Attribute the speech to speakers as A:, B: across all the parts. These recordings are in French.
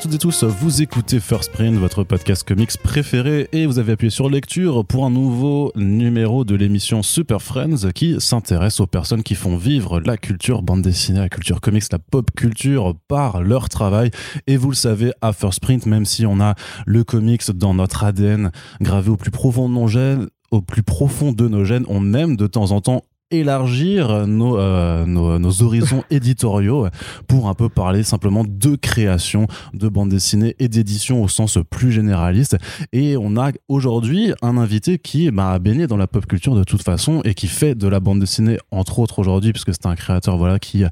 A: Tous, vous écoutez First Print, votre podcast comics préféré, et vous avez appuyé sur lecture pour un nouveau numéro de l'émission Super Friends qui s'intéresse aux personnes qui font vivre la culture bande dessinée, la culture comics, la pop culture par leur travail. Et vous le savez, à First Print, même si on a le comics dans notre ADN gravé au plus profond de nos gènes, au plus profond de nos gènes, on aime de temps en temps élargir nos, euh, nos, nos, horizons éditoriaux pour un peu parler simplement de création de bande dessinée et d'édition au sens plus généraliste. Et on a aujourd'hui un invité qui bah, a baigné dans la pop culture de toute façon et qui fait de la bande dessinée, entre autres aujourd'hui, puisque c'est un créateur voilà, qui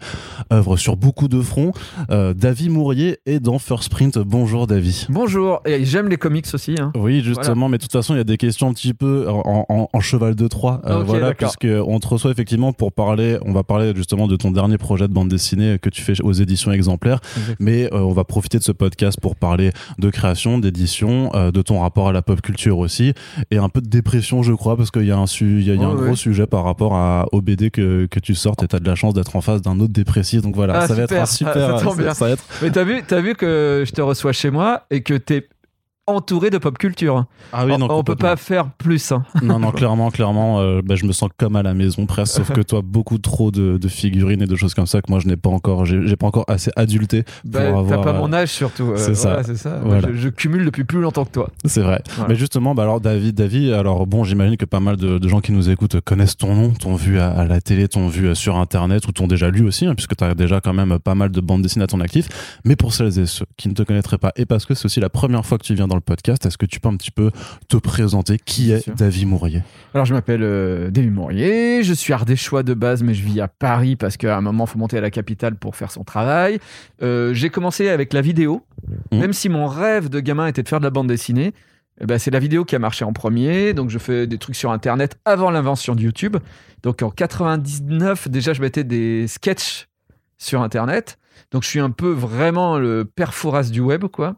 A: œuvre sur beaucoup de fronts. Euh, David Mourier est dans First Print. Bonjour David.
B: Bonjour, et j'aime les comics aussi. Hein.
A: Oui, justement, voilà. mais de toute façon, il y a des questions un petit peu en, en, en cheval de Troie. Euh,
B: Okay,
A: voilà, puisqu'on te reçoit effectivement pour parler, on va parler justement de ton dernier projet de bande dessinée que tu fais aux éditions exemplaires, mais euh, on va profiter de ce podcast pour parler de création, d'édition, euh, de ton rapport à la pop culture aussi, et un peu de dépression je crois, parce qu'il y a un, su- y a, y a un
B: ouais.
A: gros sujet par rapport à, au BD que, que tu sortes, et tu as de la chance d'être en face d'un autre dépressif, donc voilà,
B: Ah,
A: ça va être
B: super.
A: un super...
B: Ah, ça tombe
A: ça- va être...
B: Mais t'as vu, t'as vu que je te reçois chez moi et que t'es entouré de pop culture.
A: Ah oui,
B: on,
A: non,
B: on peut
A: complètement.
B: pas faire plus. hein.
A: Non, non, clairement, clairement, euh, bah, je me sens comme à la maison presque, sauf que toi, beaucoup trop de, de figurines et de choses comme ça que moi, je n'ai pas encore, j'ai pas encore assez adulté
B: Bah,
A: pour
B: T'as
A: avoir,
B: pas
A: euh,
B: mon âge surtout. euh,
A: c'est ça.
B: voilà, c'est ça.
A: Voilà.
B: Je, je cumule depuis plus longtemps que toi.
A: C'est vrai.
B: Voilà.
A: Mais justement, bah alors David, David, alors bon, j'imagine que pas mal de, de gens qui nous écoutent connaissent ton nom, t'ont vu à, à la télé, t'ont vu euh, sur Internet ou t'ont déjà lu aussi, hein, puisque t'as déjà quand même pas mal de bandes dessinées à ton actif. Mais pour celles et ceux qui ne te connaîtraient pas, et parce que c'est aussi la première fois que tu viens dans le podcast, est-ce que tu peux un petit peu te présenter qui est. David Mourier?
B: Alors, je m'appelle euh, David Mourier, je suis ardéchois de base, mais je vis à Paris parce qu'à un moment, il faut monter à la capitale pour faire son travail. Euh, J'ai commencé avec la vidéo,
A: Mhm.
B: même si mon rêve de gamin était de faire de la bande dessinée. eh ben, c'est la vidéo qui a marché en premier, donc je fais des trucs sur Internet avant l'invention de YouTube. Donc en 99, déjà, je mettais des sketchs sur Internet. Donc je suis un peu vraiment le père Fouras du web, quoi.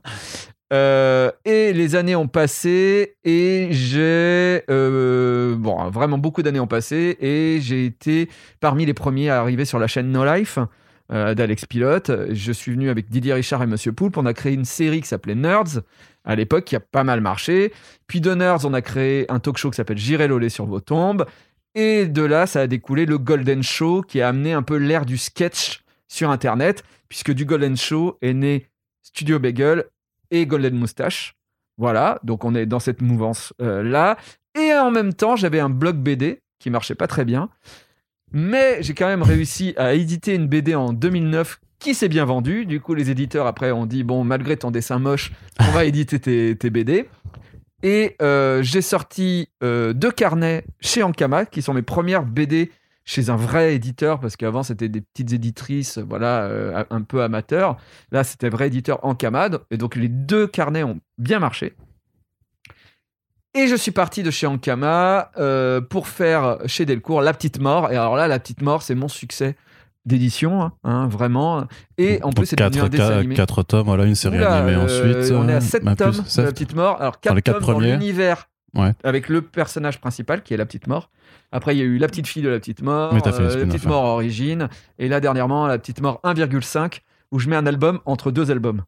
B: Euh, et les années ont passé et j'ai euh, bon vraiment beaucoup d'années ont passé et j'ai été parmi les premiers à arriver sur la chaîne No Life euh, d'Alex Pilote. Je suis venu avec Didier Richard et Monsieur Poulpe. On a créé une série qui s'appelait Nerds à l'époque qui a pas mal marché. Puis de Nerds, on a créé un talk show qui s'appelle J'irai loler sur vos tombes. Et de là, ça a découlé le Golden Show qui a amené un peu l'ère du sketch sur Internet, puisque du Golden Show est né Studio Bagel et Golden Moustache. Voilà, donc on est dans cette mouvance-là. et en même temps, j'avais un blog BD qui marchait pas très bien. Mais j'ai quand même réussi à éditer une BD en 2009 qui s'est bien vendue. Du coup, les éditeurs, après, ont dit Bon, malgré ton dessin moche, on va éditer tes, tes BD. Et euh, j'ai sorti euh, deux carnets chez Ankama, qui sont mes premières BD chez un vrai éditeur, parce qu'avant, c'était des petites éditrices, voilà, euh, un peu amateurs. Là, c'était vrai éditeur Ankama. Et donc, les deux carnets ont bien marché. Et je suis parti de chez Ankama euh, pour faire chez Delcourt La Petite Mort. Et alors là, La Petite Mort, c'est mon succès d'édition, hein, hein, vraiment. Et en plus, c'est devenu un dessin animé.
A: 4 tomes, voilà, une série
B: Oula,
A: animée
B: euh,
A: ensuite.
B: on est à 7
A: bah, plus,
B: tomes de. La Petite Mort. Alors, 4
A: les quatre
B: tomes dans
A: premiers.
B: l'univers
A: Ouais.
B: avec le personnage principal qui est La Petite Mort. Après, il y a eu La Petite Fille de La Petite Mort, euh, La
A: spin-offs,
B: Petite. Mort Origine. Et là, dernièrement, La Petite Mort 1,5 où je mets un album entre deux albums.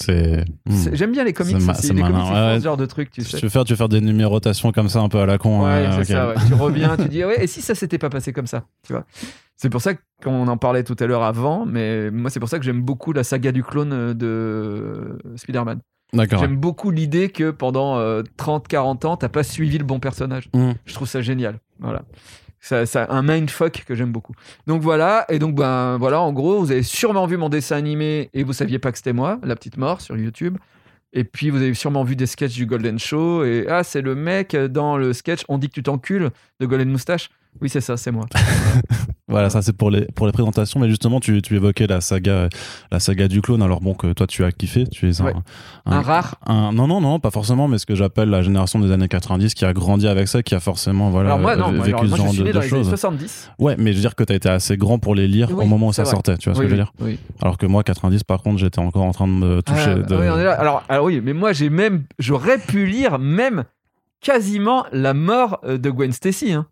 A: C'est. hmm.
B: J'aime bien les comics
A: C'est ma- ouais.
B: ce genre de truc, tu sais.
A: Tu veux faire, tu veux faire des numérotations comme ça un peu à la con.
B: Ouais,
A: euh,
B: ça. ouais. Tu reviens, tu dis ouais. Et si ça s'était pas passé comme ça, tu vois C'est pour ça qu'on en parlait tout à l'heure avant, mais moi c'est pour ça que j'aime beaucoup la saga du clone euh, de Spider-Man. J'aime beaucoup l'idée que pendant 30-40 ans, t'as pas suivi le bon personnage.
A: Mm.
B: Je trouve ça génial. Voilà. Ça, ça, un mindfuck que j'aime beaucoup. Donc voilà, et donc ben voilà, en gros, vous avez sûrement vu mon dessin animé et vous saviez pas que c'était moi, La Petite Mort sur YouTube. Et puis vous avez sûrement vu des sketchs du Golden Show et ah c'est le mec dans le sketch On dit que tu t'encules de Golden Moustache. Oui c'est ça, c'est moi.
A: Voilà, ça c'est pour les pour les présentations, mais justement tu, tu évoquais la saga la saga du clone. Alors bon que toi tu as kiffé, tu es un,
B: Ouais. Un rare.
A: un- non non non pas forcément, mais ce que j'appelle la génération des années 90 qui a grandi avec ça, qui a forcément voilà
B: alors moi non,
A: euh, vécu
B: alors, moi,
A: ce
B: je
A: genre
B: suis
A: de,
B: né
A: de choses.
B: 70.
A: Ouais, mais je veux dire que tu as été assez grand pour les lire
B: Oui,
A: au moment où ça
B: vrai.
A: sortait. Tu vois ce
B: Oui,
A: que je veux dire
B: oui.
A: Alors que moi 90 par contre j'étais encore en train de me toucher.
B: Ah,
A: de...
B: ah oui, on est là. Alors, alors oui, mais moi j'ai même, j'aurais pu lire même quasiment la mort euh, de Gwen Stacy. hein.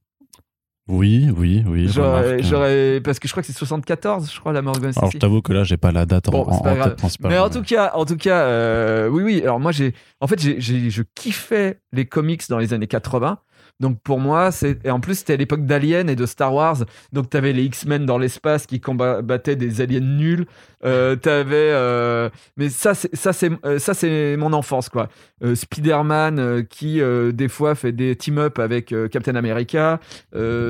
A: Oui, oui, oui.
B: J'aurais,
A: remarque.
B: j'aurais- parce que je crois que c'est 74, je crois, la mort de
A: Alors, je t'avoue que là, j'ai pas la date en,
B: Bon,
A: en- en tête principale.
B: Mais en tout cas, en tout cas, euh, oui, oui. Alors moi, j'ai, en fait, j'ai, j'ai- je kiffais les comics dans les années 80. Donc pour moi, c'est et en plus c'était à l'époque d'Alien et de Star Wars. Donc t'avais les X-Men dans l'espace qui combattaient des aliens nuls. Euh, t'avais, euh, mais ça, c'est ça, c'est euh, mon enfance quoi. Spider-Man qui des fois fait des team-up avec Captain America.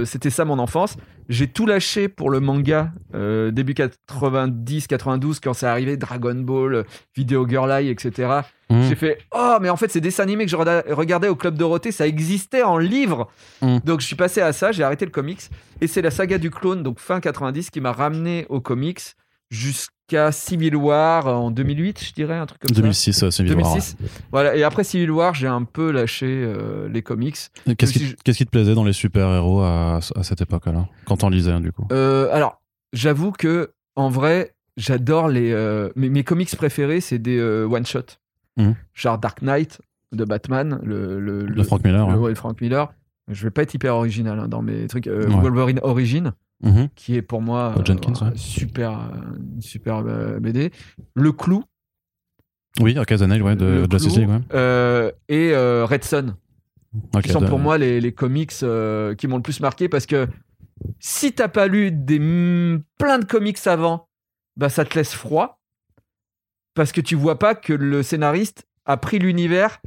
B: C'était ça mon enfance. J'ai tout lâché pour le manga euh, début 90-92 quand c'est arrivé Dragon Ball, Video Girl Eye, etc.
A: Mmh.
B: J'ai fait oh mais en fait ces dessins animés que je regardais au club Dorothée ça existait en livre.
A: Mm.
B: Donc je suis passé à ça, j'ai arrêté le comics et c'est la saga du clone donc fin 90 qui m'a ramené aux comics jusqu'à Civil War en 2008 je dirais un truc comme ça.
A: 2006, euh, Civil War.
B: 2006. Voilà et après Civil War j'ai un peu lâché euh, les comics.
A: Qu'est-ce qui,
B: je-
A: te plaisait dans les super-héros à, à cette époque-là Quand t'en lisais, hein, du coup
B: Euh, alors, j'avoue que en vrai, j'adore les. euh, mes, mes comics préférés, c'est des one shot,
A: Mhm.
B: genre Dark Knight de Batman, le le,
A: De Frank Miller,
B: le-
A: ouais.
B: ouais, Frank Miller. Je vais pas être hyper original hein, dans mes trucs. Euh,
A: Ouais.
B: Wolverine Origin,
A: Mhm.
B: qui est pour moi
A: Paul Jenkins,
B: euh,
A: ouais.
B: super euh, une super euh, BD. Le Clou,
A: Oui, Occasional, ouais, de Justice League, ouais.
B: euh, et euh, Red Son.
A: Ok,
B: qui sont
A: de-
B: pour moi les, les comics euh, qui m'ont le plus marqué parce que si t'as pas lu des plein de comics avant, bah ça te laisse froid parce que tu vois pas que le scénariste a pris l'univers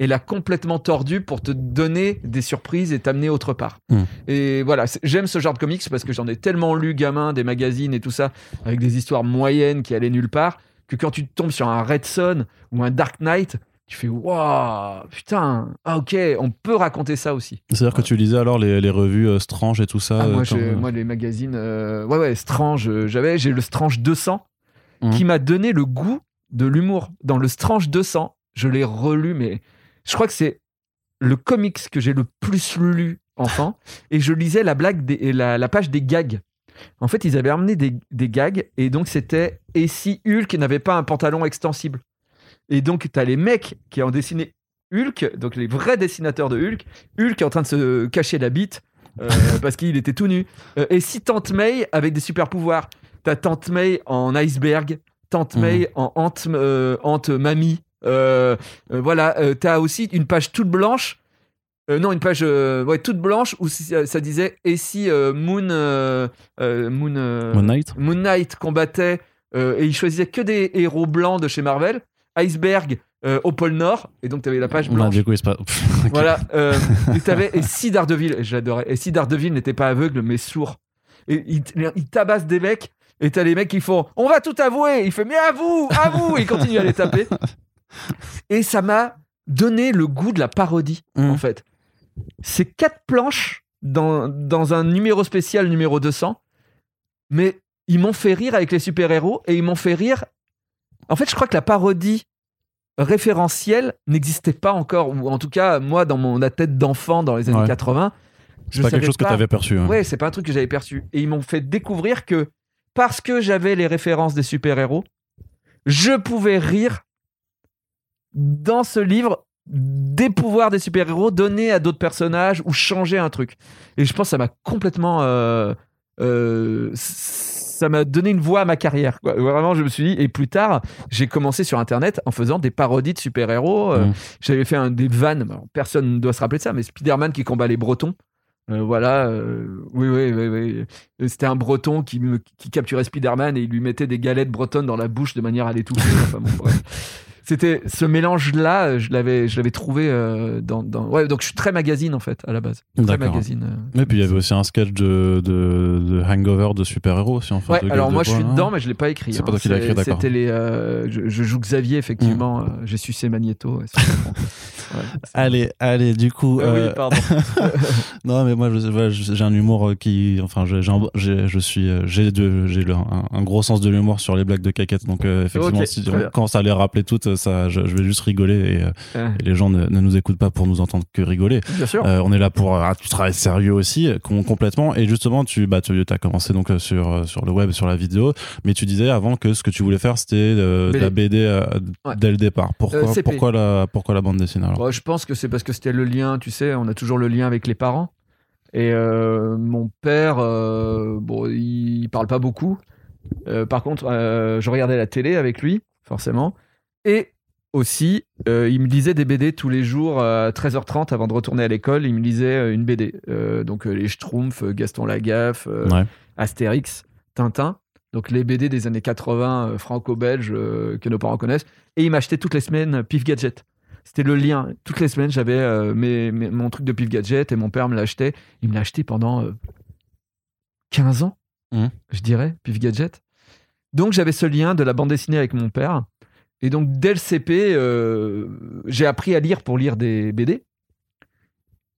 B: et l'a complètement tordu pour te donner des surprises et t'amener autre part.
A: Mm.
B: Et voilà, c'est- j'aime ce genre de comics parce que j'en ai tellement lu gamin, des magazines et tout ça, avec des histoires moyennes qui allaient nulle part, que quand tu tombes sur un Red Son ou un Dark Knight, tu fais waouh, putain, ah ok, on peut raconter ça aussi.
A: C'est-à-dire que tu lisais alors les, les revues euh, Strange et tout ça
B: Ah,
A: euh,
B: moi,
A: quand-
B: j'ai- moi, les magazines, euh, ouais, ouais, Strange, euh, j'avais, j'ai le Strange 200
A: Mhm.
B: qui m'a donné le goût de l'humour. Dans le Strange 200, je l'ai relu, mais je crois que c'est le comics que j'ai le plus lu enfant. et je lisais la blague, des, et la, la page des gags. En fait, ils avaient amené des, des gags et donc c'était et si Hulk n'avait pas un pantalon extensible? Et donc, tu as les mecs qui ont dessiné Hulk, donc les vrais dessinateurs de Hulk, Hulk est en train de se cacher la bite euh, parce qu'il était tout nu. Euh, et si Tante May avec des super pouvoirs, t'as Tante May en iceberg, Tante
A: Mhm.
B: May en hante, euh, hante mamie. Euh, euh, voilà, euh, t'as aussi une page toute blanche. euh, non, une page euh, ouais, toute blanche où ça, disait et si euh, Moon Moon
A: Moon Knight
B: Moon Knight combattait et il choisissait que des héros blancs de chez Marvel. Iceberg au pôle Nord et donc t'avais la page
A: Bah,
B: blanche.
A: du coup. Ok.
B: Voilà. et, et si Daredevil, j'adorais, et si Daredevil n'était pas aveugle mais sourd, et il, il tabasse des mecs, et t'as les mecs qui font On va tout avouer Il fait Mais à vous À vous Et il continue à les taper. Et ça m'a donné le goût de la parodie,
A: Mm.
B: en fait. C'est quatre planches dans, dans un numéro spécial numéro 200, mais ils m'ont fait rire avec les super-héros, et ils m'ont fait rire. En fait, je crois que la parodie référentielle n'existait pas encore, ou en tout cas, moi, dans mon la tête d'enfant dans les années
A: Ouais.
B: 80,
A: C'est pas quelque chose que
B: pas-
A: t'avais perçu. hein.
B: Ouais, c'est pas un truc que j'avais perçu. Et ils m'ont fait découvrir que parce que j'avais les références des super-héros, je pouvais rire dans ce livre des pouvoirs des super-héros donnés à d'autres personnages ou changer un truc. Et je pense que ça m'a complètement. euh, euh, ça m'a donné une voix à ma carrière. quoi. Vraiment, je me suis dit. Et plus tard, j'ai commencé sur Internet en faisant des parodies de super-héros. Euh,
A: Mm.
B: J'avais fait un des vannes. personne ne doit se rappeler de ça, mais Spider-Man qui combat les Bretons. Euh, voilà, euh, oui, oui, oui, oui. C'était un breton qui, qui capturait Spider-Man et il lui mettait des galettes bretonnes dans la bouche de manière à l'étouffer. Enfin, bon, bref. C'était ce mélange-là, je l'avais, je l'avais trouvé euh, dans, dans- Ouais, donc je suis très magazine en fait à la base. Très
A: D'accord.
B: magazine. euh.
A: Et puis il y avait aussi un sketch de, de, de Hangover de super-héros aussi en fait.
B: Ouais,
A: de
B: alors moi
A: de
B: je suis
A: hein.
B: dedans, mais je l'ai pas écrit.
A: C'est pas toi qui l'as écrit, d'accord.
B: C'était les. euh, je, je joue Xavier effectivement. euh, J'ai sucé Magneto. ouais. Ouais,
A: Allez, allez, du coup.
B: Euh,
A: euh,
B: Oui, pardon.
A: non, mais moi, j'ai un humour qui, enfin, j'ai, je suis, j'ai, un, un gros sens de l'humour sur les blagues de caquette. Donc, euh, effectivement,
B: Ok,
A: si commence à les rappeler toutes, ça, je, je vais juste rigoler et, euh, et les gens ne, ne nous écoutent pas pour nous entendre que rigoler.
B: Bien sûr.
A: Euh, on est là pour ah, tu travailles sérieux aussi com- complètement et justement tu bah tu as commencé donc euh, sur sur le web sur la vidéo mais tu disais avant que ce que tu voulais faire c'était de la BD
B: Ouais.
A: dès le départ pourquoi
B: Euh,
A: pourquoi la pourquoi la bande dessinée alors?
B: Je pense que c'est parce que c'était le lien, tu sais, on a toujours le lien avec les parents. Et euh, mon père, bon, il parle pas beaucoup. Par contre, je regardais la télé avec lui, forcément. Et aussi, euh, il me lisait des BD tous les jours à 13h30 avant de retourner à l'école. Il me lisait euh, une BD. Euh, donc les Schtroumpfs, Gaston Lagaffe, euh,
A: Ouais.
B: Astérix, Tintin. Donc les BD des années 80 euh, franco-belges que nos parents connaissent. Et il m'achetait toutes les semaines Pif Gadget. C'était le lien. Toutes les semaines, j'avais mes- mes- mon truc de Pif Gadget et mon père me l'achetait. Il me l'a acheté pendant euh, 15 ans,
A: Mhm.
B: je dirais, Pif Gadget. Donc j'avais ce lien de la bande dessinée avec mon père. Et donc dès le CP, euh, j'ai appris à lire pour lire des BD.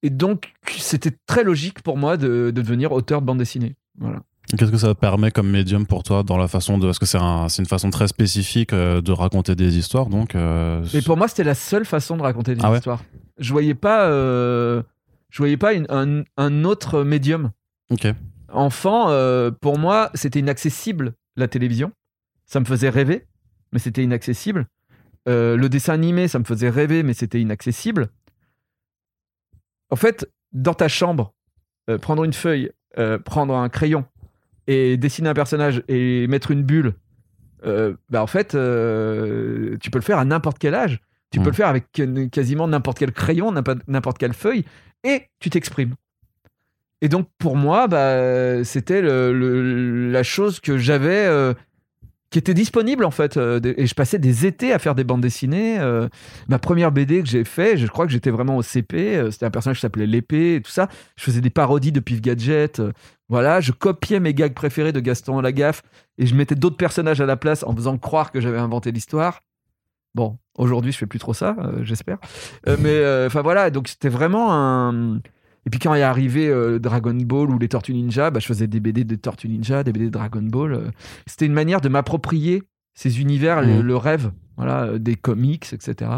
B: Et donc c'était très logique pour moi de, de devenir auteur de bande dessinée. Voilà.
A: Qu'est-ce que ça permet comme médium pour toi dans la façon de. Parce que c'est un- une façon très spécifique euh, de raconter des histoires, donc. euh,
B: Et pour moi, c'était la seule façon de raconter des
A: Ah ouais
B: histoires. Je voyais pas, euh, je voyais pas une- un, un autre médium.
A: Ok.
B: Enfant, euh, pour moi, c'était inaccessible la télévision. Ça me faisait rêver, mais c'était inaccessible. Euh, le dessin animé, ça me faisait rêver, mais c'était inaccessible. En fait, dans ta chambre, euh, prendre une feuille, euh, prendre un crayon et dessiner un personnage et mettre une bulle, bah en fait, tu peux le faire à n'importe quel âge. Tu peux le faire avec quasiment n'importe quel crayon, n'importe quelle feuille, et tu t'exprimes. Et donc pour moi, bah, c'était la chose que j'avais, qui était disponible en fait. euh, et je passais des étés à faire des bandes dessinées. euh, ma première BD que j'ai fait, je crois que j'étais vraiment au CP. euh, c'était un personnage qui s'appelait l'épée et tout ça. Je faisais des parodies de Pif Gadget. voilà, je copiais mes gags préférés de Gaston Lagaffe et je mettais d'autres personnages à la place en faisant croire que j'avais inventé l'histoire. Bon, aujourd'hui, je fais plus trop ça, j'espère. Mais enfin voilà, donc c'était vraiment un. Et puis quand est arrivé euh, Dragon Ball ou les Tortues Ninja, bah, je faisais des BD de Tortues Ninja, des BD de Dragon Ball. euh. C'était une manière de m'approprier ces univers, le,
A: Mhm.
B: le rêve, voilà, euh, des comics, etc.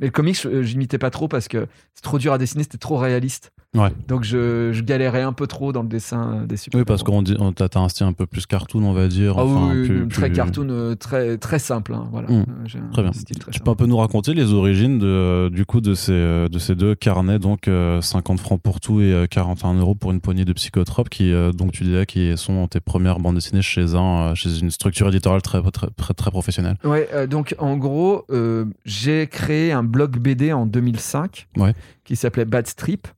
B: Mais le comics, je- j'imitais pas trop parce que c'est trop dur à dessiner, c'était trop réaliste.
A: Ouais.
B: Donc je, je galérais un peu trop dans le dessin euh, des super
A: Oui, parce qu'on on t'a t'as un style un peu plus cartoon, on va dire.
B: ah
A: enfin,
B: oui,
A: plus-
B: oui, très
A: plus-
B: cartoon, euh, très, très simple. hein, voilà.
A: Mm.
B: Euh, un
A: Très bien.
B: style très
A: Tu peux un peu nous raconter les origines de, du coup de ces, euh, de ces deux carnets, donc euh, 50 francs pour tout et euh, 41 euros pour une poignée de psychotropes, qui, euh, donc tu disais, qui sont tes premières bandes dessinées chez, un, euh, chez une structure éditoriale très, très, très, très professionnelle.
B: Ouais, euh, donc en gros, euh, j'ai créé un blog BD en 2005
A: Ouais.
B: qui s'appelait Bad Strip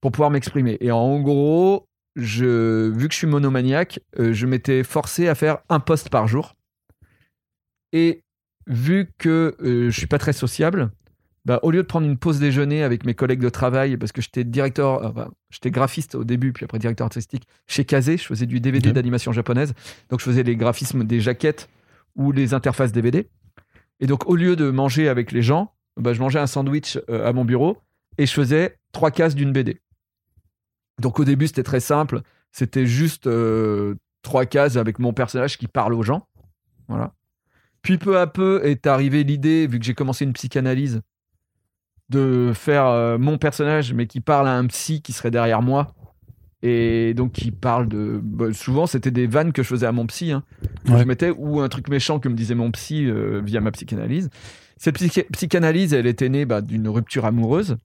B: pour pouvoir m'exprimer. Et en gros, je, vu que je suis monomaniaque, euh, je m'étais forcé à faire un post par jour. Et vu que euh, je suis pas très sociable, bah, au lieu de prendre une pause déjeuner avec mes collègues de travail, parce que j'étais directeur, euh, j'étais graphiste au début, puis après directeur artistique chez Kazé, je faisais du DVD d'animation japonaise, donc je faisais les graphismes des jaquettes ou les interfaces DVD. Et donc, au lieu de manger avec les gens, bah, je mangeais un sandwich euh, à mon bureau et je faisais trois cases d'une BD. Donc, au début, c'était très simple. C'était juste euh, trois cases avec mon personnage qui parle aux gens. Voilà. Puis, peu à peu, est arrivée l'idée, vu que j'ai commencé une psychanalyse, de faire euh, mon personnage, mais qui parle à un psy qui serait derrière moi. Et donc, qui parle de. bah, souvent, c'était des vannes que je faisais à mon psy. hein que
A: Ouais.
B: je mettais ou un truc méchant que me disait mon psy euh, via ma psychanalyse. Cette psy- psychanalyse, elle était née bah, d'une rupture amoureuse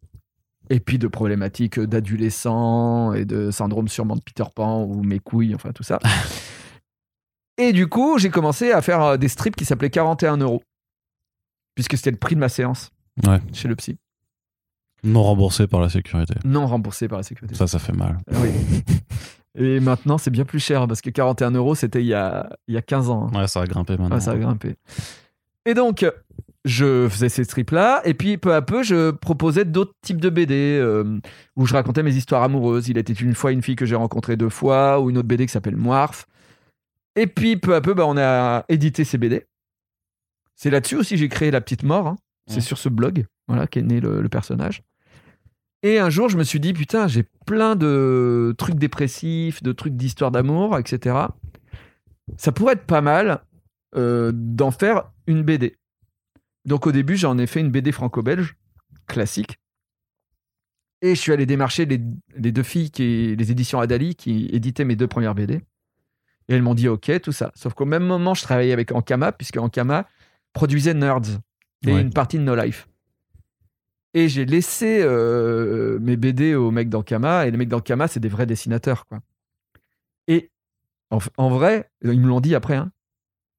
B: et puis de problématiques d'adolescent et de syndrome sûrement de Peter Pan ou mes couilles, enfin tout ça. et du coup, j'ai commencé à faire euh, des strips qui s'appelaient 41 euros puisque c'était le prix de ma séance
A: Ouais.
B: chez le psy,
A: Non remboursé par la sécurité.
B: non remboursé par la sécurité.
A: Ça, ça fait mal.
B: Oui. Et maintenant, c'est bien plus cher parce que 41 euros, c'était il y a, il y a 15 ans. hein.
A: Ouais, ça a grimpé maintenant.
B: Ça a grimpé. Et donc, je faisais ces strips-là, et puis peu à peu, je proposais d'autres types de BD euh, où je racontais mes histoires amoureuses. Il était une fois une fille que j'ai rencontrée deux fois, ou une autre BD qui s'appelle Moirf. Et puis peu à peu, bah, on a édité ces BD. C'est là-dessus aussi que j'ai créé La Petite Mort. hein. C'est
A: Ouais.
B: sur ce blog voilà, qu'est né le, le personnage. Et un jour, je me suis dit, putain, j'ai plein de trucs dépressifs, de trucs d'histoire d'amour, etc. Ça pourrait être pas mal euh, d'en faire une BD. Donc au début, j'en ai fait une BD franco-belge, classique. Et je suis allé démarcher les, les deux filles, qui, les éditions Adali, qui éditaient mes deux premières BD. Et elles m'ont dit OK, tout ça. Sauf qu'au même moment, je travaillais avec Ankama, puisque Ankama produisait Nerds et
A: Ouais.
B: une partie de No Life. Et j'ai laissé euh, mes BD aux mecs d'Ankama. Et les mecs d'Ankama, c'est des vrais dessinateurs. Quoi. Et en, en vrai, ils me l'ont dit après. hein.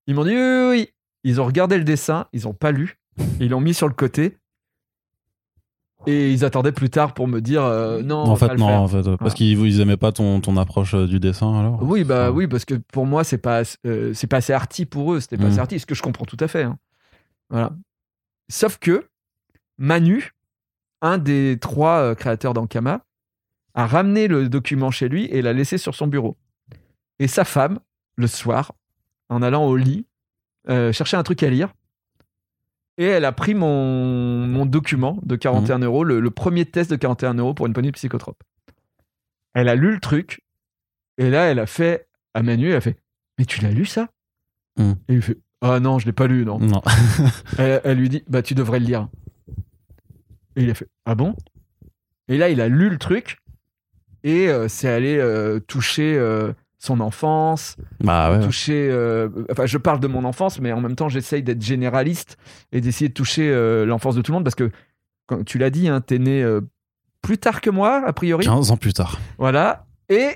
B: Ils m'ont dit oui, oui, oui. Ils ont regardé le dessin, ils n'ont pas lu. Ils l'ont mis sur le côté. Et ils attendaient plus tard pour me dire euh, non. on
A: en fait,
B: pas le
A: non,
B: faire.
A: en fait, parce qu'ils ils aimaient pas ton, ton approche euh, du dessin alors?
B: Oui, bah oui, parce que pour moi, c'est pas, euh, c'est pas assez arty pour eux. C'était pas assez arty, ce que je comprends tout à fait. hein. Voilà. Sauf que Manu, un des trois euh, créateurs d'Ankama, a ramené le document chez lui et l'a laissé sur son bureau. Et sa femme, le soir, en allant au lit, euh, cherchait un truc à lire. Et elle a pris mon, mon document de 41 euros, le, le premier test de 41 euros pour une poignée de psychotrope. Elle a lu le truc, et là, elle a fait à Manu, elle a fait Mais tu l'as lu ça?
A: Mm.
B: Et il fait Ah non, je l'ai pas lu, non.
A: Non.
B: Elle, elle lui dit Bah, tu devrais le lire. Et il a fait Ah bon? Et là, il a lu le truc, et euh, c'est allé euh, toucher euh, son enfance,
A: bah ouais.
B: toucher. enfin, je parle de mon enfance, mais en même temps, j'essaye d'être généraliste et d'essayer de toucher l'enfance de tout le monde parce que, quand tu l'as dit, hein, t'es né plus tard que moi, a priori.
A: 15 ans plus tard.
B: Voilà. Et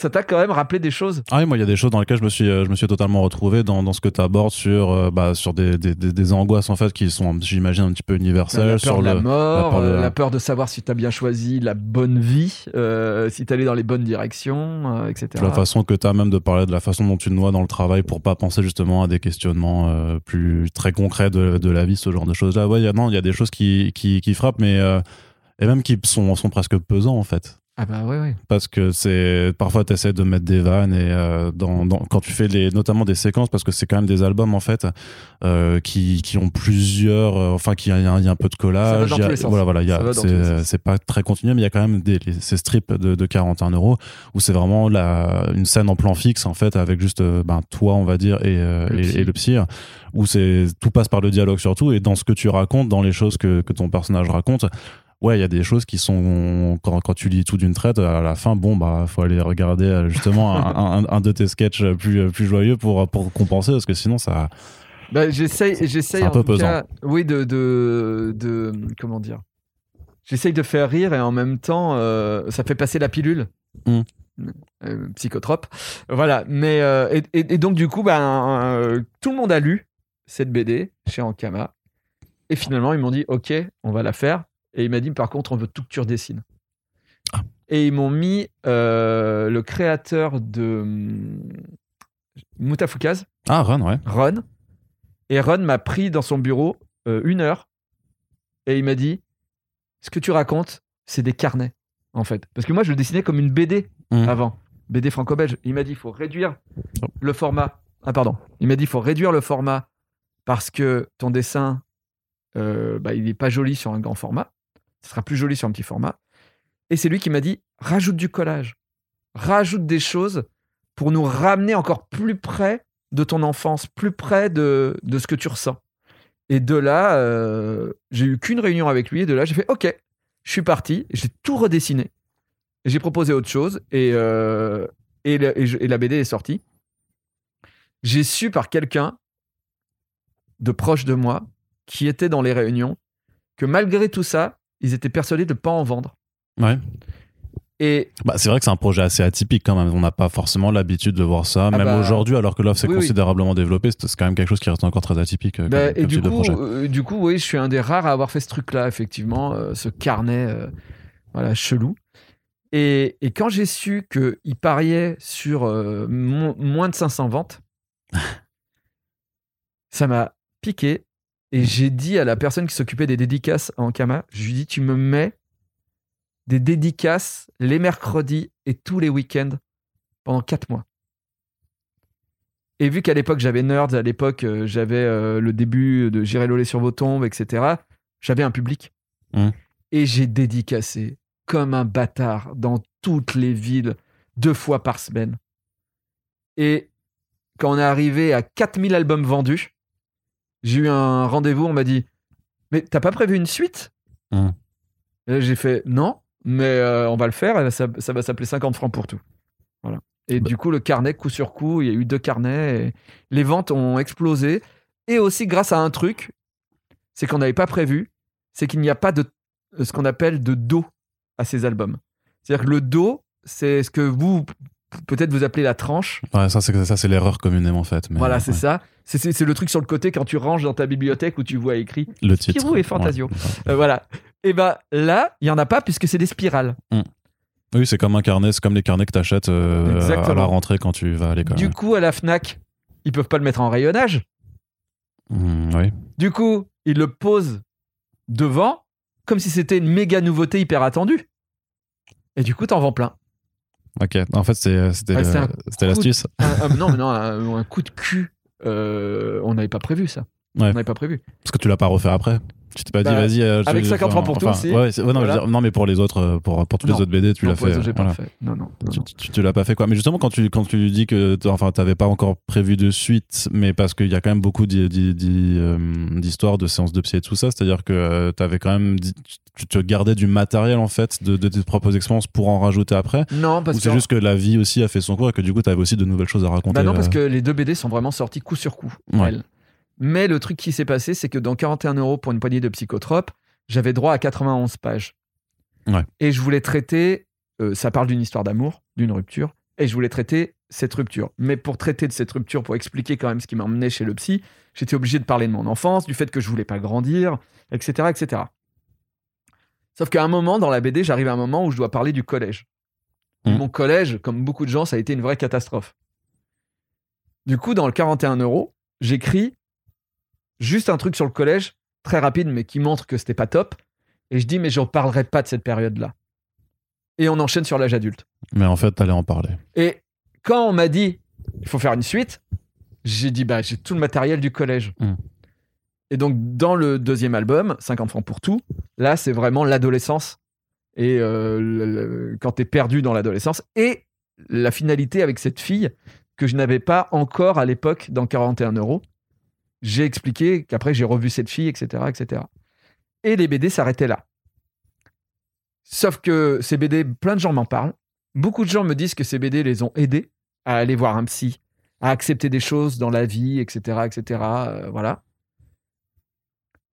B: ça t'a quand même rappelé des choses?
A: Ah oui, moi, il y a des choses dans lesquelles je me suis, euh, je me suis totalement retrouvé dans, dans ce que tu abordes sur, euh, bah, sur des, des, des, des angoisses, en fait, qui sont, j'imagine, un petit peu universelles.
B: la peur
A: sur
B: de la
A: le...
B: mort,
A: peur de-
B: euh, la peur de savoir si t'as bien choisi la bonne vie, euh, si t'allais dans les bonnes directions, euh, etc.
A: la façon que tu as même de parler de la façon dont tu te noies dans le travail pour pas penser justement à des questionnements plus très concrets de, de la vie, ce genre de choses-là. Ouais, il y a- non, il y a des choses qui, qui, qui frappent, mais et même qui sont, sont presque pesants en fait.
B: Ah bah ouais, ouais.
A: Parce que c'est parfois tu essaies de mettre des vannes et euh, dans, dans- quand tu fais les, notamment des séquences, parce que c'est quand même des albums en fait euh, qui, qui ont plusieurs, euh, enfin qui il y, a un- il y a un peu de collage. a-. Voilà, voilà, c'est pas très continu, mais il y a quand même des, les- ces strips de, de 41 euros où c'est vraiment la, une scène en plan fixe en fait avec juste euh, ben, toi on va dire et, euh,
B: Le
A: et, et le psy où c'est tout passe par le dialogue surtout et dans ce que tu racontes, dans les choses que, que ton personnage raconte. Ouais, il y a des choses qui sont quand, quand tu lis tout d'une traite à la fin, bon bah faut aller regarder euh, justement un, un- un de tes sketchs plus plus joyeux pour pour compenser parce que sinon ça
B: Bah, j'essaye, j'essaye
A: un
B: en
A: peu
B: tout
A: pesant.
B: cas, oui, de, de, de, comment dire? J'essaye de faire rire et en même temps, euh, ça fait passer la pilule.
A: Mm.
B: Euh, psychotrope. Voilà. Mais euh, et, et- et donc du coup, euh, tout le monde a lu cette BD chez Ankama. Et finalement, ils m'ont dit, ok, on va la faire. Et il m'a dit, par contre, on veut tout que tu redessines.
A: Ah.
B: Et ils m'ont mis euh, le créateur de Moutafoukaz,
A: ah Ron ouais
B: Ron. Et Ron m'a pris dans son bureau euh, une heure et il m'a dit Ce que tu racontes, c'est des carnets, en fait. Parce que moi, je le dessinais comme une BD
A: Mm.
B: avant, BD franco-belge. Il m'a dit Il faut réduire
A: Oh.
B: le format. Ah, pardon. Il m'a dit Il faut réduire le format parce que ton dessin, euh, bah, il n'est pas joli sur un grand format. Ce sera plus joli sur un petit format. Et c'est lui qui m'a dit Rajoute du collage. Rajoute des choses pour nous ramener encore plus près de ton enfance, plus près de, de ce que tu ressens. Et de là, euh, j'ai eu qu'une réunion avec lui, et de là, j'ai fait OK, je suis parti, j'ai tout redessiné. J'ai proposé autre chose, et, euh, et, et la BD est sortie. J'ai su par quelqu'un de proche de moi, qui était dans les réunions, que malgré tout ça, ils étaient persuadés de ne pas en vendre.
A: ouais
B: Et
A: bah, c'est vrai que c'est un projet assez atypique quand même on n'a pas forcément l'habitude de voir ça
B: Ah
A: même
B: bah,
A: aujourd'hui alors que l'offre s'est
B: oui, oui.
A: considérablement développée c'est quand même quelque chose qui reste encore très atypique euh,
B: Bah,
A: comme,
B: et
A: comme
B: du coup,
A: projet
B: euh, du coup, oui, je suis un des rares à avoir fait ce truc-là, effectivement, euh, ce carnet, euh, voilà, chelou. Et, et quand j'ai su qu'il pariait sur mo- moins de 500 ventes, ça m'a piqué. Et j'ai dit à la personne qui s'occupait des dédicaces en Kama, je lui ai dit, tu me mets des dédicaces les mercredis et tous les week-ends pendant 4 mois. Et vu qu'à l'époque j'avais Nerds, à l'époque euh, j'avais euh, le début de J'irai sur vos tombes, etc., j'avais un public.
A: Mhm.
B: Et j'ai dédicacé comme un bâtard dans toutes les villes, deux fois par semaine. Et quand on est arrivé à 4000 albums vendus, j'ai eu un rendez-vous, on m'a dit Mais t'as pas prévu une suite? Là, j'ai fait Non, mais euh, on va le faire, ça, ça va s'appeler 50 francs pour tout. Voilà. Et
A: Bah.
B: du coup, le carnet, coup sur coup, il y a eu deux carnets, et les ventes ont explosé. Et aussi grâce à un truc, c'est qu'on n'avait pas prévu, c'est qu'il n'y a pas de ce qu'on appelle de dos à ces albums. C'est-à-dire que le dos, c'est ce que vous, peut-être vous appelez la tranche.
A: Ouais, ça, c'est ça, c'est l'erreur communément faite. mais,
B: voilà, c'est
A: ouais.
B: ça. C'est- C'est c'est le truc sur le côté quand tu ranges dans ta bibliothèque où tu vois écrit.
A: Le titre.
B: Spirou et Fantasio.
A: Ouais.
B: Euh, voilà. Et ben là, il y en a pas puisque c'est des spirales.
A: Oui, c'est comme un carnet, c'est comme les carnets que t'achètes euh, à la rentrée quand tu vas à l'école.
B: Du coup, à la Fnac, ils peuvent pas le mettre en rayonnage.
A: Mm, oui.
B: Du coup, ils le posent devant comme si c'était une méga nouveauté hyper attendue. Et du coup, t'en vends plein.
A: Ok. En fait, c'était
B: Ah,
A: l'astuce.
B: Non, mais non, un, un coup de cul. euh, on n'avait pas prévu ça.
A: Ouais.
B: On n'avait pas prévu.
A: Parce que tu l'as pas refait après. Tu t'es pas dit,
B: Bah,
A: vas-y. euh,
B: avec 50 francs pour tout,
A: enfin,
B: si.
A: Ouais, non, mais je veux
B: Voilà.
A: dire- non, mais pour les autres, euh, pour, pour tous les
B: Non.
A: autres BD, tu
B: Non,
A: l'as fait.
B: autres, j'ai
A: voilà.
B: pas fait. Non, non. non,
A: Tu,
B: non.
A: tu- tu l'as pas fait quoi Mais justement, quand tu, quand tu dis que enfin, t'avais pas encore prévu de suite, mais parce qu'il y a quand même beaucoup euh, d'histoires, de séances de psy et tout ça, c'est-à-dire que euh, t'avais quand même. tu te gardais du matériel en fait de, de tes propres expériences pour en rajouter après?
B: Non, parce
A: Ou c'est
B: que.
A: juste que la vie aussi a fait son cours et que du coup t'avais aussi de nouvelles choses à raconter
B: Bah non, parce que les deux BD sont vraiment sortis coup sur coup.
A: Ouais.
B: elles. Mais le truc qui s'est passé, c'est que dans 41 euros pour une poignée de psychotropes, j'avais droit à 91 pages.
A: Ouais.
B: Et je voulais traiter, euh, ça parle d'une histoire d'amour, d'une rupture, et je voulais traiter cette rupture. Mais pour traiter de cette rupture, pour expliquer quand même ce qui m'a emmené chez le psy, j'étais obligé de parler de mon enfance, du fait que je voulais pas grandir, etc. etc. Sauf qu'à un moment, dans la BD, j'arrive à un moment où je dois parler du collège.
A: Mhm.
B: Mon collège, comme beaucoup de gens, ça a été une vraie catastrophe. Du coup, dans le 41 euros, j'écris juste un truc sur le collège, très rapide, mais qui montre que c'était pas top. Et je dis, mais je ne parlerai pas de cette période-là. Et on enchaîne sur l'âge adulte.
A: Mais en fait, t'allais en parler.
B: Et quand on m'a dit, il faut faire une suite, j'ai dit, bah, j'ai tout le matériel du collège.
A: Mm.
B: Et donc, dans le deuxième album, 50 francs pour tout, là, c'est vraiment l'adolescence. Et euh, le- le- quand tu es perdu dans l'adolescence. Et la finalité avec cette fille que je n'avais pas encore à l'époque dans 41 euros. J'ai expliqué qu'après, j'ai revu cette fille, etc., etc. Et les BD s'arrêtaient là. Sauf que ces BD, plein de gens m'en parlent. Beaucoup de gens me disent que ces BD les ont aidés à aller voir un psy, à accepter des choses dans la vie, etc., etc. euh, voilà.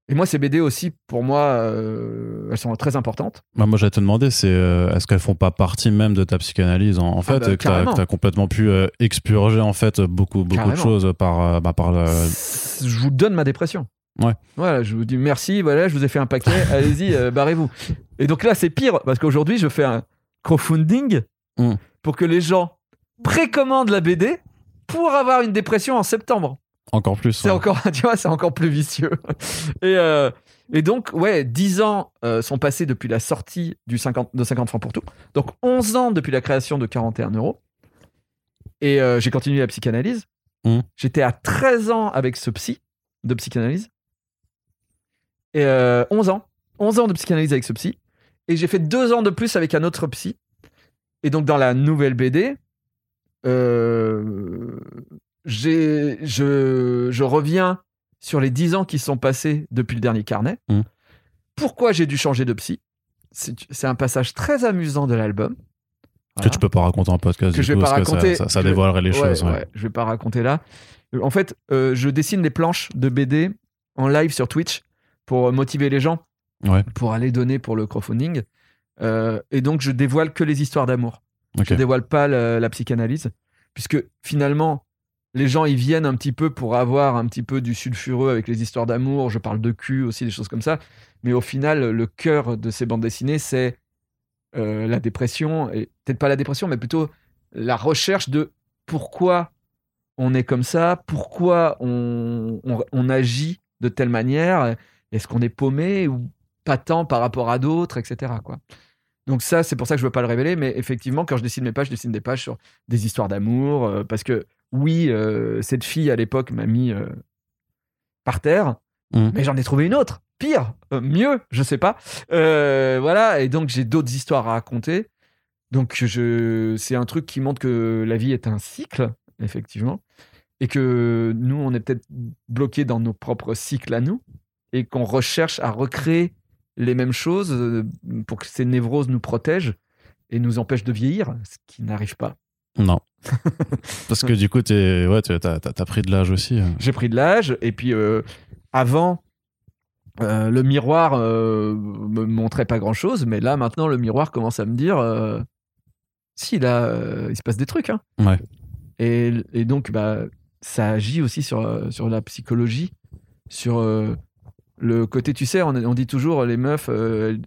B: Et moi, ces BD aussi, pour moi, euh, elles sont très importantes.
A: Bah, moi, j'allais te demander, c'est euh, est-ce qu'elles font pas partie même de ta psychanalyse en, en fait,
B: bah,
A: que que t'as complètement pu euh, expurger en fait beaucoup beaucoup
B: Carrément.
A: de choses par euh, bah, par
B: Je vous donne ma dépression.
A: Ouais.
B: Voilà, je vous dis merci, voilà, je vous ai fait un paquet, allez-y, euh, barrez-vous. Et donc là, c'est pire, parce qu'aujourd'hui, je fais un crowdfunding
A: Mm.
B: pour que les gens précommandent la BD pour avoir une dépression en septembre.
A: Encore plus.
B: C'est
A: ouais.
B: encore, tu vois, c'est encore plus vicieux. Et, euh, et donc, ouais, 10 ans euh, sont passés depuis la sortie du 50, de 50 francs pour tout. Donc, 11 ans depuis la création de 41 euros. Et euh, j'ai continué la psychanalyse.
A: Mhm.
B: J'étais à 13 ans avec ce psy de psychanalyse. Et euh, 11 ans. 11 ans de psychanalyse avec ce psy. Et j'ai fait deux ans de plus avec un autre psy. Et donc, dans la nouvelle BD, euh, j'ai- je, je reviens sur les 10 ans qui sont passés depuis le dernier carnet.
A: Mhm.
B: Pourquoi j'ai dû changer de psy? C'est c'est un passage très amusant de l'album.
A: que
B: Voilà.
A: tu peux pas raconter en podcast
B: Que
A: du
B: je vais
A: coup,
B: pas
A: parce que
B: raconter.
A: ça, ça,
B: vais-
A: dévoilerait les
B: Ouais,
A: choses. ouais.
B: ouais, je vais pas raconter là. En fait, euh, je dessine les planches de BD en live sur Twitch pour motiver les gens, pour aller donner pour le crowdfunding. Euh, et donc, je dévoile que les histoires d'amour.
A: Ok.
B: Je dévoile pas la, la psychanalyse, puisque finalement, les gens, ils viennent un petit peu pour avoir un petit peu du sulfureux avec les histoires d'amour. Je parle de cul aussi, des choses comme ça. Mais au final, le cœur de ces bandes dessinées, c'est euh, la dépression. Et peut-être pas la dépression, mais plutôt la recherche de pourquoi on est comme ça, pourquoi on, on- agit de telle manière. Est-ce qu'on est paumé ou pas tant par rapport à d'autres, etc. Quoi. Donc ça, c'est pour ça que je veux pas le révéler, mais effectivement, quand je dessine mes pages, je dessine des pages sur des histoires d'amour, euh, parce que oui, euh, cette fille à l'époque m'a mis euh, par terre,
A: Mhm.
B: mais j'en ai trouvé une autre, pire, euh, mieux, je sais pas. Voilà, et donc j'ai d'autres histoires à raconter. Donc je, c'est un truc qui montre que la vie est un cycle, effectivement, et que nous, on est peut-être bloqués dans nos propres cycles à nous, et qu'on recherche à recréer les mêmes choses pour que ces névroses nous protègent et nous empêchent de vieillir, ce qui n'arrive pas.
A: Non. Parce que du coup, t'es- ouais, t'as t'as pris de l'âge aussi. euh.
B: J'ai pris de l'âge, et puis euh, avant, Euh, le miroir euh, me montrait pas grand chose, mais là maintenant le miroir commence à me dire euh, si là il se passe des trucs. Hein.
A: Ouais.
B: Et, et donc bah ça agit aussi sur, sur la psychologie, sur le côté, tu sais, on, on dit toujours les meufs,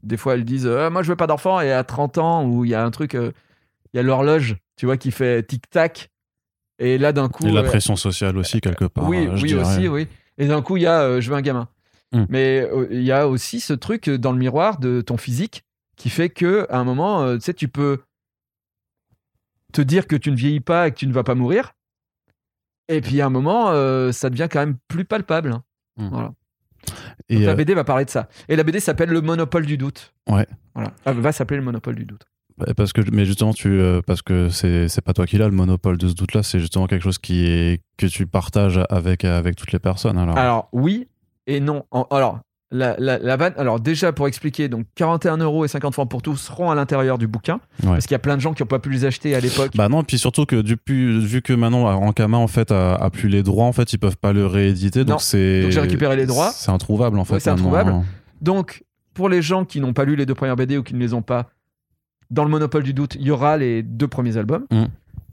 B: des fois elles disent Ah, moi je veux pas d'enfant et à 30 ans où il y a un truc, il y a l'horloge, tu vois, qui fait tic tac. Et là d'un coup,
A: Et la
B: euh,
A: pression sociale aussi, quelque part.
B: oui,
A: euh, je
B: oui
A: dirais.
B: aussi, oui. Et d'un coup, il y a euh, je veux un gamin.
A: Hmm.
B: Mais euh, il y a aussi ce truc euh, dans le miroir de ton physique qui fait que à un moment, euh, tu sais, tu peux te dire que tu ne vieillis pas et que tu ne vas pas mourir. Et puis à un moment, euh, ça devient quand même plus palpable. hein.
A: Hmm.
B: Voilà.
A: Et,
B: Donc, la
A: euh,
B: BD va parler de ça. Et la BD s'appelle Le Monopole du doute.
A: Ouais.
B: Voilà. Elle va s'appeler Le Monopole du doute.
A: Parce que, mais justement, tu, euh, parce que c'est, c'est pas toi qui l'as le monopole de ce doute-là, c'est justement quelque chose qui est que tu partages avec avec toutes les personnes. Alors,
B: Alors oui et non. Alors la, la, la vanne. Alors déjà pour expliquer, donc 41 euros et 50 francs pour tous seront à l'intérieur du bouquin
A: Ouais.
B: parce qu'il y a plein de gens qui n'ont pas pu les acheter à l'époque.
A: bah non, puis surtout que depuis, vu que maintenant Ankama en fait a, a plus les droits, en fait, ils peuvent pas le rééditer, donc c'est.
B: Donc j'ai récupéré les droits.
A: C'est introuvable en fait.
B: Ouais, c'est introuvable. Donc pour les gens qui n'ont pas lu les deux premières BD ou qui ne les ont pas, dans le Monopole du doute, il y aura les deux premiers albums
A: Mm.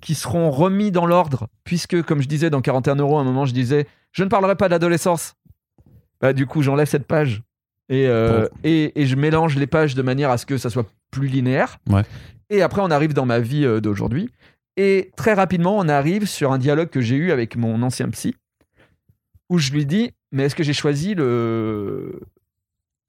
B: qui seront remis dans l'ordre puisque comme je disais dans 41 euros à un moment je disais je ne parlerai pas d'adolescence. Bah, du coup j'enlève cette page et, euh,
A: Bon.
B: et, et je mélange les pages de manière à ce que ça soit plus linéaire.
A: Ouais.
B: Et après on arrive dans ma vie euh, d'aujourd'hui et très rapidement on arrive sur un dialogue que j'ai eu avec mon ancien psy où je lui dis mais est-ce que j'ai choisi le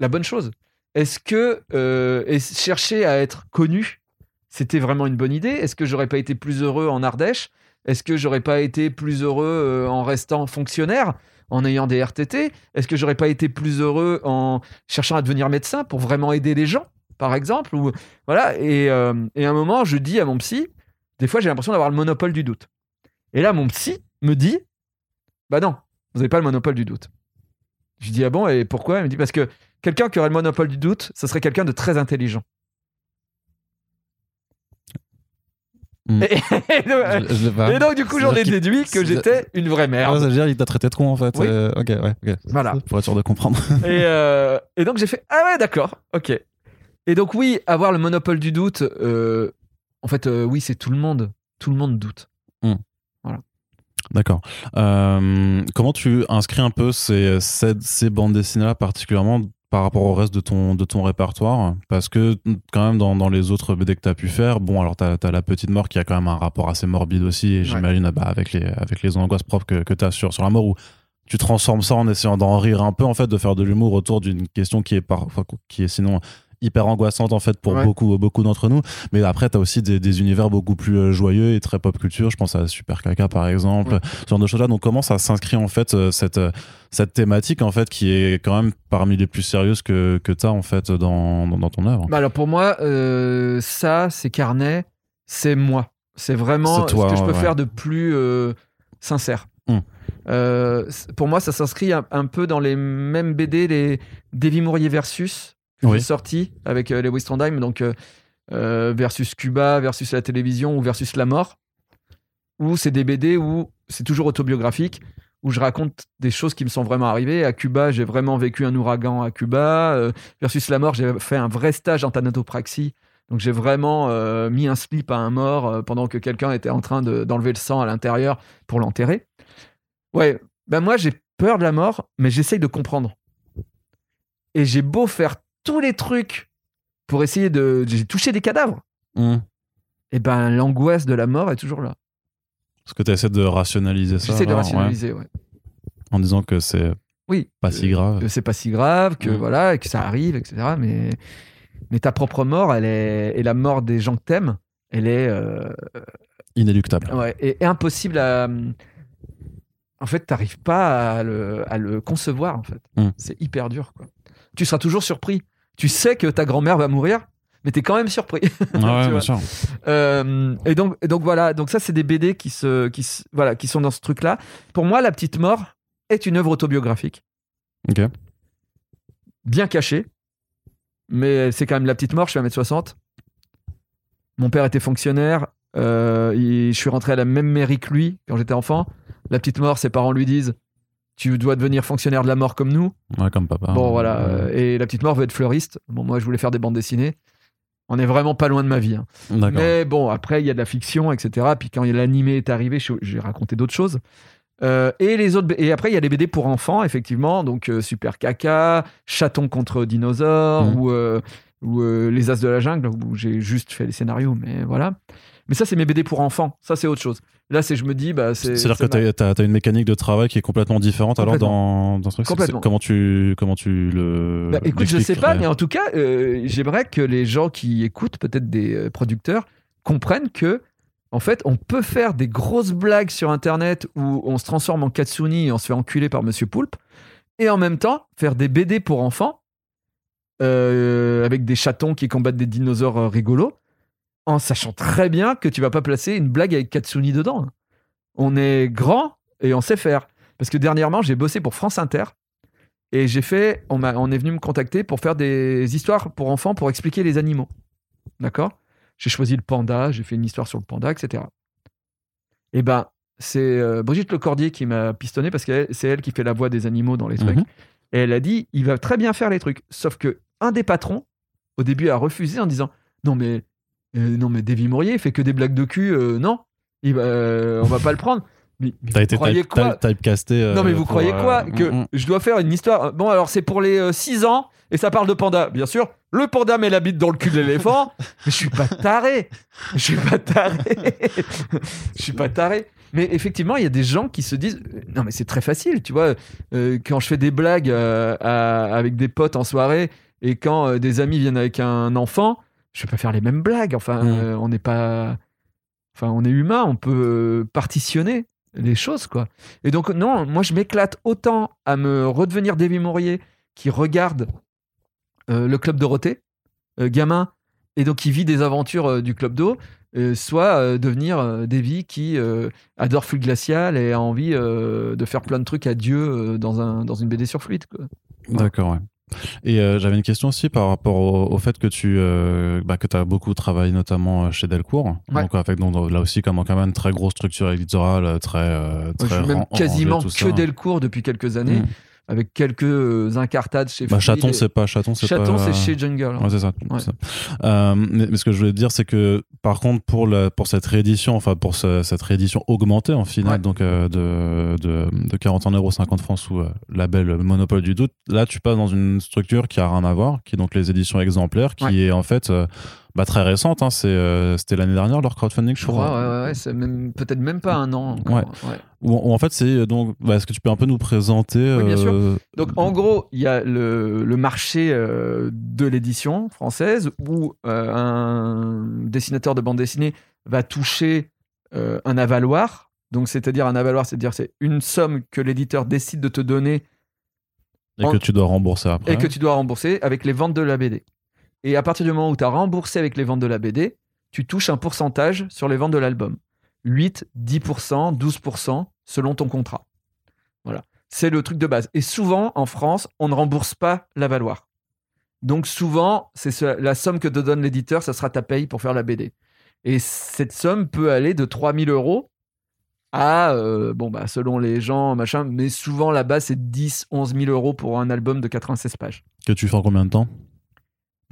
B: la bonne chose? Est-ce que euh, chercher à être connu, c'était vraiment une bonne idée? Est-ce que j'aurais pas été plus heureux en Ardèche? Est-ce que j'aurais pas été plus heureux euh, en restant fonctionnaire, en ayant des RTT Est-ce que j'aurais pas été plus heureux en cherchant à devenir médecin pour vraiment aider les gens, par exemple? Voilà. Et, euh, et à un moment, je dis à mon psy, des fois, j'ai l'impression d'avoir le monopole du doute. Et là, mon psy me dit, bah non, vous n'avez pas le monopole du doute. Je dis ah bon et pourquoi? Il me dit parce que quelqu'un qui aurait le monopole du doute, ce serait quelqu'un de très intelligent.
A: Hmm.
B: Et, donc, et du coup j'en ai déduit que j'étais une vraie
A: Ah,
B: merde.
A: ça veut dire il t'a traité de con en fait.
B: Oui.
A: Euh, ok, ouais, ok.
B: Voilà.
A: Pour être sûr de comprendre.
B: Et, euh, et donc j'ai fait ah ouais d'accord ok. Et donc oui avoir le monopole du doute, euh, en fait oui c'est tout le monde, tout le monde doute.
A: D'accord. Euh, comment tu inscris un peu ces, ces, ces bandes dessinées-là particulièrement par rapport au reste de ton, de ton répertoire Parce que quand même dans, dans les autres BD que tu as pu faire, bon alors tu as, La Petite Mort qui a quand même un rapport assez morbide aussi, et j'imagine ah bah, avec, les, avec les angoisses propres que, que tu as sur, sur la mort, où tu transformes ça en essayant d'en rire un peu, en fait, de faire de l'humour autour d'une question qui est, parfois, qui est sinon hyper angoissante en fait pour
B: Ouais.
A: beaucoup beaucoup d'entre nous mais après t'as aussi des, des univers beaucoup plus euh, joyeux et très pop culture je pense à Super Caca par exemple
B: Ouais.
A: ce genre de choses là donc comment ça s'inscrit en fait euh, cette euh, cette thématique en fait qui est quand même parmi les plus sérieuses que que t'as en fait dans, dans dans ton œuvre?
B: Bah alors pour moi euh, ça c'est carnet, c'est moi, c'est vraiment
A: toi,
B: ce que je peux
A: ouais.
B: faire de plus euh, sincère. Euh, c- pour moi ça s'inscrit un, un peu dans les mêmes BD les Davy Mourier versus
A: Oui.
B: j'ai sorti avec euh, Lewis Trondheim donc euh, euh, versus Cuba versus la télévision ou versus la mort où c'est des BD où c'est toujours autobiographique où je raconte des choses qui me sont vraiment arrivées. À Cuba j'ai vraiment vécu un ouragan à Cuba. Euh, versus la mort j'ai fait un vrai stage en thanatopraxie. Donc j'ai vraiment euh, mis un slip à un mort euh, pendant que quelqu'un était en train de- d'enlever le sang à l'intérieur pour l'enterrer. Ouais ben moi j'ai peur de la mort mais j'essaye de comprendre. Et j'ai beau faire tous les trucs pour essayer de touché des cadavres
A: Hum.
B: et ben l'angoisse de la mort est toujours là
A: Parce que tu essaies de rationaliser ça
B: j'essaie de
A: alors,
B: rationaliser ouais.
A: en disant que c'est
B: oui
A: pas si grave
B: que c'est pas si grave, que
A: Mm.
B: voilà, et que ça arrive, etc. Mais, mais ta propre mort, elle est, et la mort des gens que t'aimes, elle est euh,
A: inéluctable
B: ouais, et, et impossible à. En fait, t'arrives pas à le, à le concevoir, en fait.
A: Mm.
B: C'est hyper dur, quoi. Tu seras toujours surpris. Tu sais que ta grand-mère va mourir, mais t'es quand même surpris.
A: Ah ouais,
B: Tu
A: bien
B: vois.
A: sûr
B: Euh, et donc, et donc voilà, donc ça c'est des BD qui se, qui se- voilà, qui sont dans ce truc-là. Pour moi, La Petite Mort est une œuvre autobiographique,
A: ok
B: bien cachée, mais c'est quand même La Petite Mort. Je suis 1m60. Mon père était fonctionnaire. euh, il- je suis rentré à la même mairie que lui quand j'étais enfant. La Petite Mort, ses parents lui disent tu dois devenir fonctionnaire de la mort comme nous.
A: Ouais, comme papa.
B: Bon, voilà.
A: Ouais.
B: euh, Et la petite mort veut être fleuriste. Bon, moi, je voulais faire des bandes dessinées. On est vraiment pas loin de ma vie. hein. Mais bon, après, il y a de la fiction, etc. Puis quand l'animé est arrivé, j'ai raconté d'autres choses. Euh, et les autres, et après, il y a les BD pour enfants, effectivement. Donc, euh, Super Caca, Chaton contre dinosaure,
A: Mhm.
B: ou, euh, ou Les As de la Jungle, où j'ai juste fait les scénarios, mais voilà. Mais ça, c'est mes BD pour enfants. Ça, c'est autre chose. Là, c'est, je me dis, bah, c'est.
A: C'est-à-dire que tu as, une mécanique de travail qui est complètement différente alors dans, dans ce truc.
B: Complètement.
A: Comment tu, comment tu le.
B: Bah, écoute, je sais pas, mais en tout cas, euh, j'aimerais que les gens qui écoutent, peut-être des euh, producteurs, comprennent que, en fait, on peut faire des grosses blagues sur Internet où on se transforme en Katsuni et on se fait enculer par Monsieur Poulpe, et en même temps faire des BD pour enfants euh, avec des chatons qui combattent des dinosaures rigolos, en sachant très bien que tu vas pas placer une blague avec Katsuni dedans. On est grand et on sait faire. Parce que dernièrement, j'ai bossé pour France Inter. Et j'ai fait, on, m'a- on est venu me contacter pour faire des histoires pour enfants pour expliquer les animaux. D'accord? J'ai choisi le panda, j'ai fait une histoire sur le panda, etc. Et ben, c'est euh, Brigitte Lecordier qui m'a pistonné parce que c'est elle qui fait la voix des animaux dans les trucs.
A: Mhm.
B: Et elle a dit, il va très bien faire les trucs. Sauf que un des patrons, au début, a refusé en disant, non mais, euh, non mais Davy Mourier fait que des blagues de cul, euh, non, il euh, on va pas le prendre. Mais, mais
A: T'as été
B: croyez
A: type-
B: quoi
A: type- typecasté. euh,
B: non mais vous croyez quoi Que
A: mm, mm.
B: je dois faire une histoire Bon alors c'est pour les 6 ans et ça parle de panda. Bien sûr, le panda met la bite dans le cul de l'éléphant. je suis pas taré. Je suis pas taré. je suis pas taré. Mais effectivement, il y a des gens qui se disent non mais c'est très facile, tu vois. quand je fais des blagues à- avec des potes en soirée et quand des amis viennent avec un enfant, je vais pas faire les mêmes blagues. Enfin,
A: Mm.
B: euh, on n'est pas, enfin on est humain, on peut euh, partitionner les choses quoi. Et donc, non, moi, je m'éclate autant à me redevenir Davy Mourier qui regarde euh, le Club Dorothée, euh, gamin, et donc qui vit des aventures du Club d'eau, soit devenir Davy qui adore Flux Glacial et a envie de faire plein de trucs à Dieu dans, un, dans une BD sur fluide. Quoi.
A: D'accord, ouais. Et euh, j'avais une question aussi par rapport au, au fait que tu euh, bah, que as beaucoup travaillé notamment euh, chez Delcourt.
B: Ouais.
A: Donc avec donc, là aussi comme quand même une très grosse structure éditoriale, très euh,
B: je
A: très
B: suis même quasiment que
A: ça.
B: Delcourt depuis quelques années,
A: Mm.
B: Avec quelques euh, incartades chez
A: Bah, chaton, c'est pas chaton, c'est
B: Chaton,
A: pas.
B: c'est chez Jungle.
A: Ouais, c'est ça.
B: Ouais.
A: c'est ça. Euh, mais, mais ce que je voulais dire, c'est que par contre, pour, la, pour cette réédition, enfin pour ce- cette réédition augmentée en finale,
B: Ouais.
A: donc euh, de, de, de 41,50€ francs sous euh, label Monopole du doute, là tu passes dans une structure qui a rien à voir, qui est donc les éditions exemplaires, qui est en fait euh, bah, très récente. Hein, c'est, euh, c'était l'année dernière leur crowdfunding, je
B: crois, ouais, ouais, ouais, c'est même, peut-être même pas un an. encore,
A: Ouais.
B: ouais.
A: Où, où en fait, c'est donc. bah, est-ce que tu peux un peu nous présenter
B: Oui, bien sûr.
A: euh,
B: Donc en gros, il y a le, le marché euh, de l'édition française où un dessinateur de bande dessinée va toucher un avaloir. Donc c'est-à-dire un avaloir, c'est-à-dire c'est une somme que l'éditeur décide de te donner
A: et
B: en-
A: que tu dois rembourser après
B: et que tu dois rembourser avec les ventes de la BD. Et à partir du moment où tu as remboursé avec les ventes de la BD, tu touches un pourcentage sur les ventes de l'album. 8, 10%, 12% selon ton contrat. Voilà. C'est le truc de base. Et souvent, en France, on ne rembourse pas la valoir. Donc souvent, c'est ce- la somme que te donne l'éditeur, ça sera ta paye pour faire la BD. Et cette somme peut aller de 3000 euros à, euh, bon, bah, selon les gens, machin, mais souvent la base, c'est 10, 11 000 euros pour un album de 96 pages.
A: Que tu fais en combien de temps?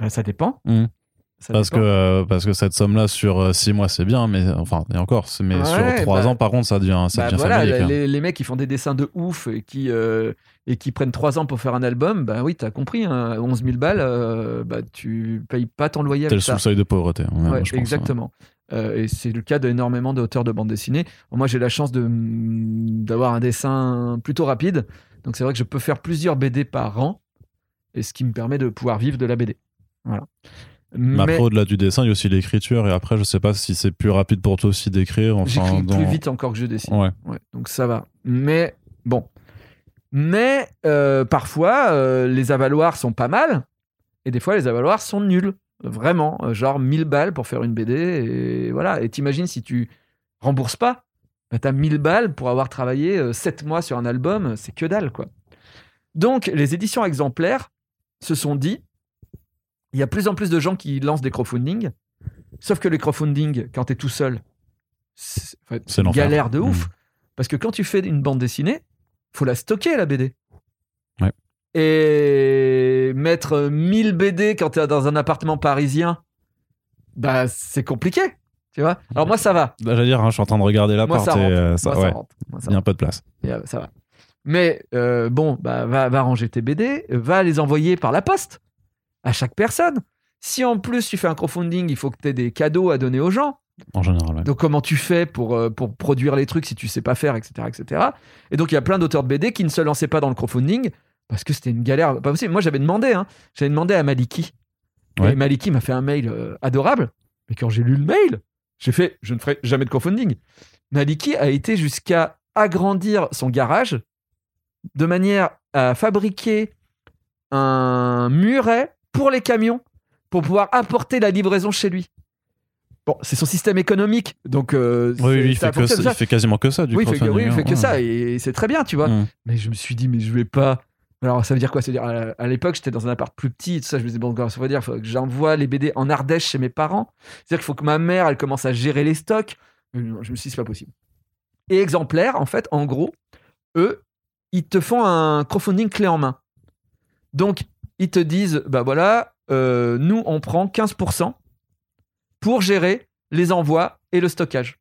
B: Ça dépend. Ça
A: parce que, euh, parce que cette somme-là sur 6 mois c'est bien, mais enfin, et encore, mais
B: Ouais,
A: sur 3
B: bah-
A: ans par contre ça devient, ça
B: Bah
A: devient
B: voilà,
A: familier, même.
B: les, les mecs qui font des dessins de ouf et qui, euh, et qui prennent 3 ans pour faire un album, bah oui, t'as compris, hein, 11 000 balles, euh, bah, tu payes pas ton loyer
A: T'es le sous-seuil de pauvreté. ouais,
B: Ouais,
A: je pense,
B: exactement. Euh, et c'est le cas d'énormément d'auteurs de bande dessinée. Moi, j'ai la chance de, d'avoir un dessin plutôt rapide. Donc, c'est vrai que je peux faire plusieurs BD par an. Et ce qui me permet de pouvoir vivre de la BD. Voilà.
A: Mais après, au-delà du dessin, il y a aussi l'écriture. Et après, je sais pas si c'est plus rapide pour toi aussi d'écrire. Enfin,
B: j'écris
A: dans-
B: plus vite encore que je dessine.
A: Ouais.
B: Ouais, donc ça va. Mais bon. Mais euh, parfois, euh, les avaloirs sont pas mal. Et des fois, les avaloirs sont nuls. Vraiment. Euh, Genre 1000 balles pour faire une BD. Et voilà. Et t'imagines si tu rembourses pas, bah, t'as 1000 balles pour avoir travaillé 7 mois sur un album. C'est que dalle, quoi. Donc, les éditions exemplaires se sont dit il y a plus en plus de gens qui lancent des crowdfunding. Sauf que les crowdfunding, quand t'es tout seul, c'est une galère de ouf.
A: Mm.
B: Parce que quand tu fais une bande dessinée, faut la stocker la BD.
A: Ouais.
B: Et mettre 1000 BD quand tu es dans un appartement parisien, bah c'est compliqué, tu vois. Alors moi ça va.
A: Bah, J'allais dire, hein, je suis en train de regarder
B: Moi
A: l'appart
B: ça
A: euh, ça, ouais,
B: ça
A: il y a un peu de place.
B: Et, euh, ça va. Mais euh, bon, bah, va, va ranger tes BD, va les envoyer par la poste à chaque personne. Si en plus tu fais un crowdfunding, il faut que tu aies des cadeaux à donner aux gens.
A: En général, ouais.
B: Donc comment tu fais pour, euh, pour produire les trucs si tu sais pas faire, etc. etc. Et donc il y a plein d'auteurs de BD qui ne se lançaient pas dans le crowdfunding parce que c'était une galère pas possible. Moi j'avais demandé, hein, j'avais demandé à Maliki.
A: Ouais.
B: Et Maliki m'a fait un mail euh, adorable. Mais quand j'ai lu le mail, j'ai fait, je ne ferai jamais de crowdfunding. Maliki a été jusqu'à agrandir son garage de manière à fabriquer un muret pour les camions pour pouvoir apporter la livraison chez lui. Bon, c'est son système économique, donc euh,
A: Oui, oui, il fait, que
B: fonctionne
A: ça,
B: ça.
A: il fait quasiment que ça du
B: Oui, il fait, que- oui, il
A: crowdfunding,
B: fait
A: hein.
B: que
A: Ouais.
B: ça et c'est très bien, tu vois.
A: Mm.
B: Mais je me suis dit, mais je vais pas. Alors, ça veut dire quoi? Ça veut dire, à, à l'époque, j'étais dans un appart plus petit et tout ça. Je me disais, bon, ça veut dire faut que j'envoie les BD en Ardèche chez mes parents. C'est-à-dire qu'il faut que ma mère, elle commence à gérer les stocks. Je me suis dit, c'est pas possible. Et exemplaire, en fait, en gros, eux, ils te font un crowdfunding clé en main. Donc, ils te disent, bah voilà, euh, nous, on prend 15% pour gérer les envois et le stockage.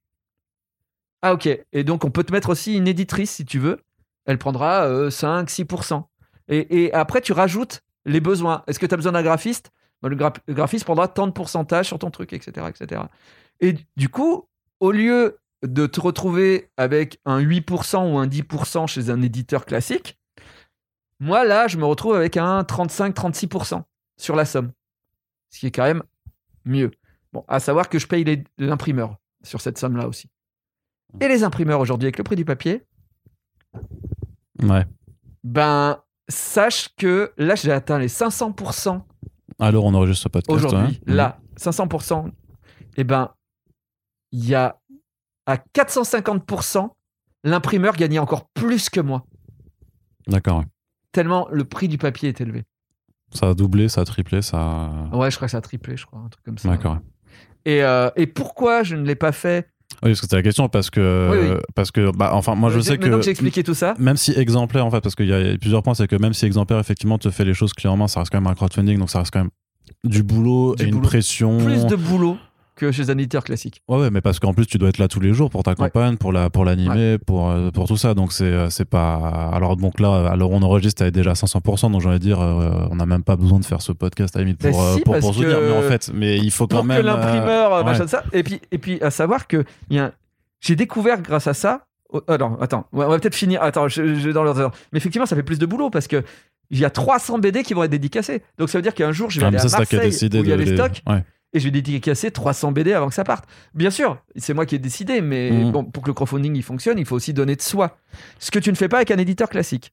B: Ah ok. Et donc on peut te mettre aussi une éditrice si tu veux. Elle prendra euh, 5-6%. Et, et après tu rajoutes les besoins. Est-ce que tu as besoin d'un graphiste? Bah, le graphiste prendra tant de pourcentage sur ton truc, etc., etc. Et du coup, au lieu de te retrouver avec un 8% ou un 10% chez un éditeur classique, moi là, je me retrouve avec un 35-36% sur la somme. Ce qui est quand même mieux. Bon, à savoir que je paye les- l'imprimeur sur cette somme-là aussi. Et les imprimeurs aujourd'hui, avec le prix du papier,
A: Ouais.
B: ben, sache que là, j'ai atteint les 500%
A: Alors, on enregistre ce podcast.
B: aujourd'hui.
A: ouais.
B: Là, 500%. Et ben, il y a à 450%, l'imprimeur gagnait encore plus que moi.
A: D'accord.
B: Tellement le prix du papier est élevé.
A: Ça a doublé, ça a triplé, ça.
B: Ouais, je crois que ça a triplé, je crois, un truc comme ça.
A: D'accord.
B: Et, euh, et pourquoi je ne l'ai pas fait?
A: Oui, parce que c'était la question, parce que.
B: Oui, oui.
A: Parce que, bah, enfin, moi, je
B: Euh,
A: sais
B: j'ai- Maintenant
A: que.
B: que j'ai expliqué tout ça,
A: Même si exemplaire, en fait, parce qu'il y a plusieurs points, c'est que même si exemplaire, effectivement, te fait les choses en main, ça reste quand même un crowdfunding, donc ça reste quand même du boulot
B: Du
A: et une pression.
B: plus de boulot que chez un éditeur classique.
A: Ouais, ouais, mais parce qu'en plus, tu dois être là tous les jours pour ta campagne, pour la, pour l'animer, pour, euh, pour tout ça. Donc, c'est, euh, c'est pas. Alors, donc là, alors on enregistre déjà 500%, donc j'ai envie de dire, euh, on n'a même pas besoin de faire ce podcast à limite
B: Bah
A: pour,
B: si,
A: pour, pour soutenir. Mais en fait, mais il faut quand
B: pour
A: même.
B: que l'imprimeur,
A: euh,
B: machin
A: ouais.
B: de ça. Et puis, et puis à savoir que y a un- j'ai découvert grâce à ça. oh, alors, attends, on va peut-être finir. Attends, je, je- dans l'ordre. Mais effectivement, ça fait plus de boulot parce que il y a 300 BD qui vont être dédicacés. Donc ça veut dire qu'un jour, je vais
A: Ah,
B: aller à
A: ça, as
B: Marseille où il y a les- stocks
A: Ouais.
B: Et je vais dédicacer 300 BD avant que ça parte. Bien sûr, c'est moi qui ai décidé, mais
A: Mhm.
B: bon, pour que le crowdfunding il fonctionne, il faut aussi donner de soi. Ce que tu ne fais pas avec un éditeur classique.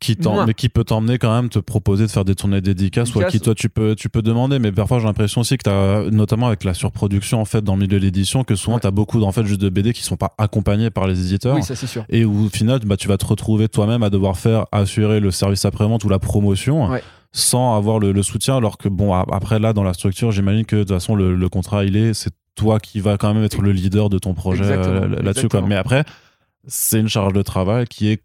A: qui mais qui peut t'emmener quand même te proposer de faire des tournées dédicaces soit
B: Dédicaces.
A: qui toi tu peux tu peux demander mais parfois j'ai l'impression aussi que t'as notamment avec la surproduction en fait dans le milieu de l'édition que souvent
B: Ouais.
A: t'as beaucoup en fait juste de BD qui sont pas accompagnés par les éditeurs
B: Oui, ça sûr.
A: et où au final bah, tu vas te retrouver toi-même à devoir faire assurer le service après-vente ou la promotion
B: Ouais.
A: Sans avoir le, le soutien alors que bon après là dans la structure j'imagine que de toute façon le, le contrat il est c'est toi qui va quand même être le leader de ton projet euh, là-dessus mais après c'est une charge de travail qui est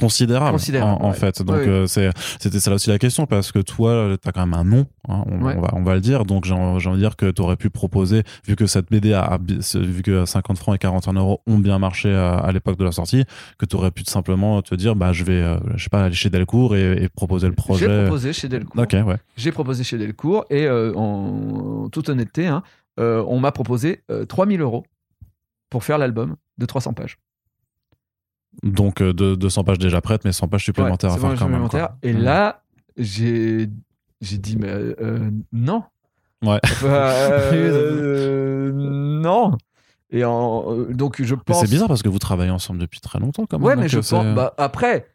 A: considérable,
B: Considérable,
A: en, fait donc euh, c'est c'était ça aussi la question parce que toi tu as quand même un nom hein, on,
B: Ouais.
A: on va, on va le dire donc j'ai envie de dire que tu aurais pu proposer vu que cette BD a, a- vu que 50 francs et 41 euros ont bien marché à, à l'époque de la sortie que tu aurais pu tout simplement te dire bah je vais euh, je sais pas aller chez Delcourt et, et proposer le projet
B: J'ai proposé chez Delcourt. J'ai proposé chez Delcourt et euh, en toute honnêteté, hein, euh, on m'a proposé euh, 3000 euros pour faire l'album de 300 pages.
A: Donc euh, de 200 pages déjà prêtes mais 100 pages supplémentaires
B: Ouais,
A: à faire quand même quoi.
B: Et là, j'ai j'ai dit mais euh, non.
A: Ouais.
B: Bah, euh, non. Et en, euh, donc je
A: mais
B: pense.
A: c'est bizarre parce que vous travaillez ensemble depuis très longtemps quand même
B: Ouais,
A: donc,
B: mais je
A: euh,
B: pense. Bah, après,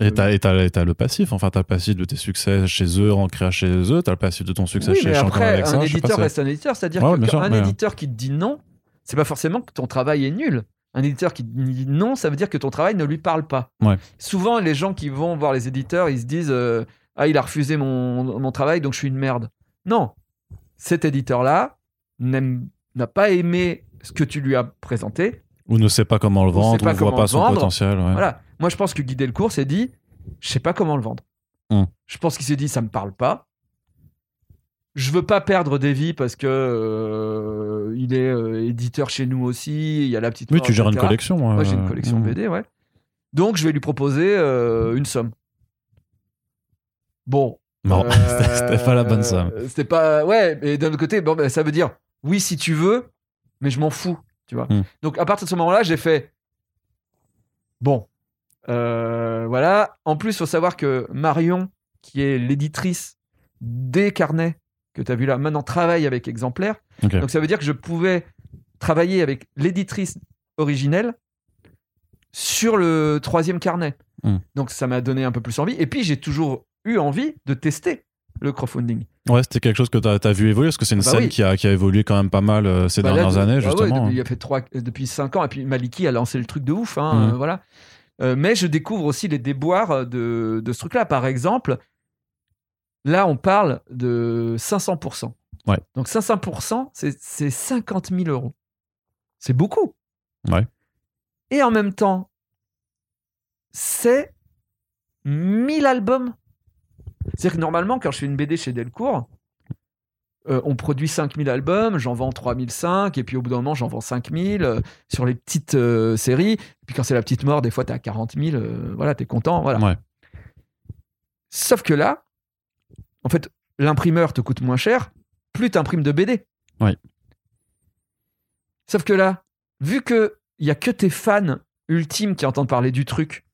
A: Et t'as, et t'as- et t'as le passif, enfin t'as le passif de tes succès chez eux, en créa chez eux, t'as le passif de ton succès
B: oui,
A: chez
B: mais après, un éditeur reste un éditeur. C'est-à-dire
A: Ouais,
B: qu'un
A: mais-
B: éditeur qui te dit non, c'est pas forcément que ton travail est nul. Un éditeur qui dit non, ça veut dire que ton travail ne lui parle pas.
A: Ouais.
B: Souvent, les gens qui vont voir les éditeurs, ils se disent euh, Ah, il a refusé mon, mon travail, donc je suis une merde. Non. Cet éditeur-là n'a pas aimé ce que tu lui as présenté.
A: Ou ne sait pas comment le vendre, ou ne voit pas
B: le
A: son
B: vendre.
A: potentiel. ouais.
B: Voilà. Moi, je pense que Guy Delcourt s'est dit, je sais pas comment le vendre.
A: Hmm.
B: Je pense qu'il s'est dit, ça me parle pas. Je veux pas perdre des vies parce que euh, il est euh, éditeur chez nous aussi. Il y a la petite.
A: Oui,
B: mort,
A: tu gères une collection.
B: Moi,
A: euh,
B: j'ai une collection
A: mm.
B: BD, ouais. Donc, je vais lui proposer euh, une somme. Bon.
A: Non, c'était- pas la bonne somme.
B: C'était pas. Ouais, mais d'un autre côté, bon, ben, ça veut dire oui si tu veux, mais je m'en fous, tu vois.
A: Hmm.
B: Donc, à partir de ce moment-là, j'ai fait. Bon. Voilà. En plus, il faut savoir que Marion, qui est l'éditrice des carnets que tu as vu là, maintenant travaille avec Exemplaire. Donc ça veut dire que je pouvais travailler avec l'éditrice originelle sur le troisième carnet.
A: Hmm.
B: Donc ça m'a donné un peu plus envie. Et puis j'ai toujours eu envie de tester le crowdfunding.
A: Ouais, c'était quelque chose que tu as, vu évoluer, parce que c'est une
B: Ah bah
A: scène
B: oui.
A: qui, a, qui a évolué quand même pas mal euh, ces
B: Bah
A: dernières
B: de-
A: années,
B: ah ouais,
A: justement.
B: depuis, il a fait trois, euh, depuis 5 ans. Et puis Maliki a lancé le truc de ouf. hein,
A: Mhm.
B: euh, voilà. Euh, mais je découvre aussi les déboires de, de ce truc-là. Par exemple, là, on parle de 500%.
A: Ouais.
B: Donc 500%, c'est c'est 50 000 euros. C'est beaucoup.
A: Ouais.
B: Et en même temps, c'est 1000 albums. C'est-à-dire que normalement, quand je fais une BD chez Delcourt, euh, on produit 5000 albums, j'en vends 3005, et puis au bout d'un moment, j'en vends 5000 euh, sur les petites euh, séries. Et puis quand c'est la petite mort, des fois, t'es à 40 000, euh, voilà, t'es content, voilà.
A: Ouais.
B: Sauf que là, en fait, l'imprimeur te coûte moins cher, plus t'imprimes de BD.
A: Oui.
B: Sauf que là, vu que il y a que tes fans ultimes qui entendent parler du truc,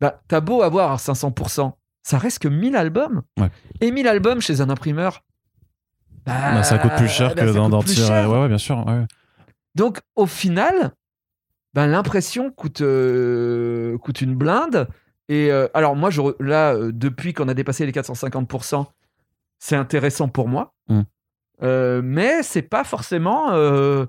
B: bah, t'as beau avoir 500%, ça reste que 1000 albums.
A: Ouais.
B: Et 1000 albums chez un imprimeur, bah,
A: Bah, ça coûte plus cher
B: bah,
A: que d'en tirer. Ouais, ouais, bien sûr. ouais.
B: Donc, au final, ben, l'impression coûte, euh, coûte une blinde. Et euh, alors, moi, je, là, euh, depuis qu'on a dépassé les 450%, c'est intéressant pour moi.
A: Mm.
B: Euh, mais c'est pas forcément euh,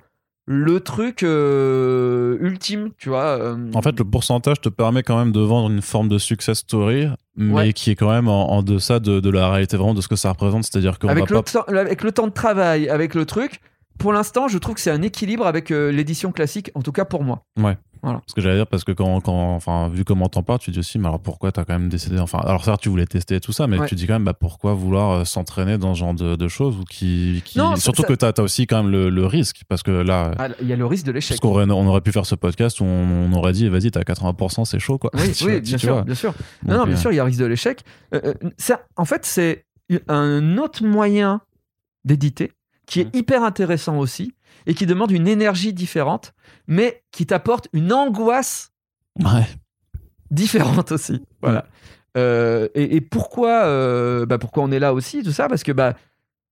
B: le truc ultime, tu vois.
A: En fait, le pourcentage te permet quand même de vendre une forme de success story, mais
B: Ouais.
A: qui est quand même en, en deçà de, de la réalité vraiment de ce que ça représente. C'est-à-dire
B: le avec le temps de travail, avec le truc, pour l'instant, je trouve que c'est un équilibre avec euh, l'édition classique, en tout cas pour moi.
A: Ce que j'allais dire, parce que quand, quand, enfin, vu comment t'en parles, tu te dis aussi, mais alors pourquoi t'as quand même décidé. Enfin, alors certes, tu voulais tester tout ça, mais
B: Ouais.
A: tu te dis quand même, bah, pourquoi vouloir euh, s'entraîner dans ce genre de, de choses ou qui, qui...
B: Non,
A: surtout
B: ça-
A: que t'as as aussi quand même le, le risque, parce que là.
B: Ah, Il y a le risque de l'échec.
A: Parce qu'on aurait, on aurait pu faire ce podcast où on, on aurait dit, vas-y, t'as 80%, c'est chaud, quoi.
B: Oui,
A: Tu
B: oui,
A: vois,
B: bien
A: tu
B: sûr, bien sûr. Non, non, bien
A: euh,
B: sûr, il y a risque de l'échec. Euh, ça, en fait, c'est un autre moyen d'éditer qui est
A: Mhm.
B: hyper intéressant aussi et qui demande une énergie différente, mais qui t'apporte une angoisse
A: Ouais.
B: différente aussi. Voilà. Euh, et, et pourquoi, euh, bah, pourquoi on est là aussi, tout ça? Parce que bah,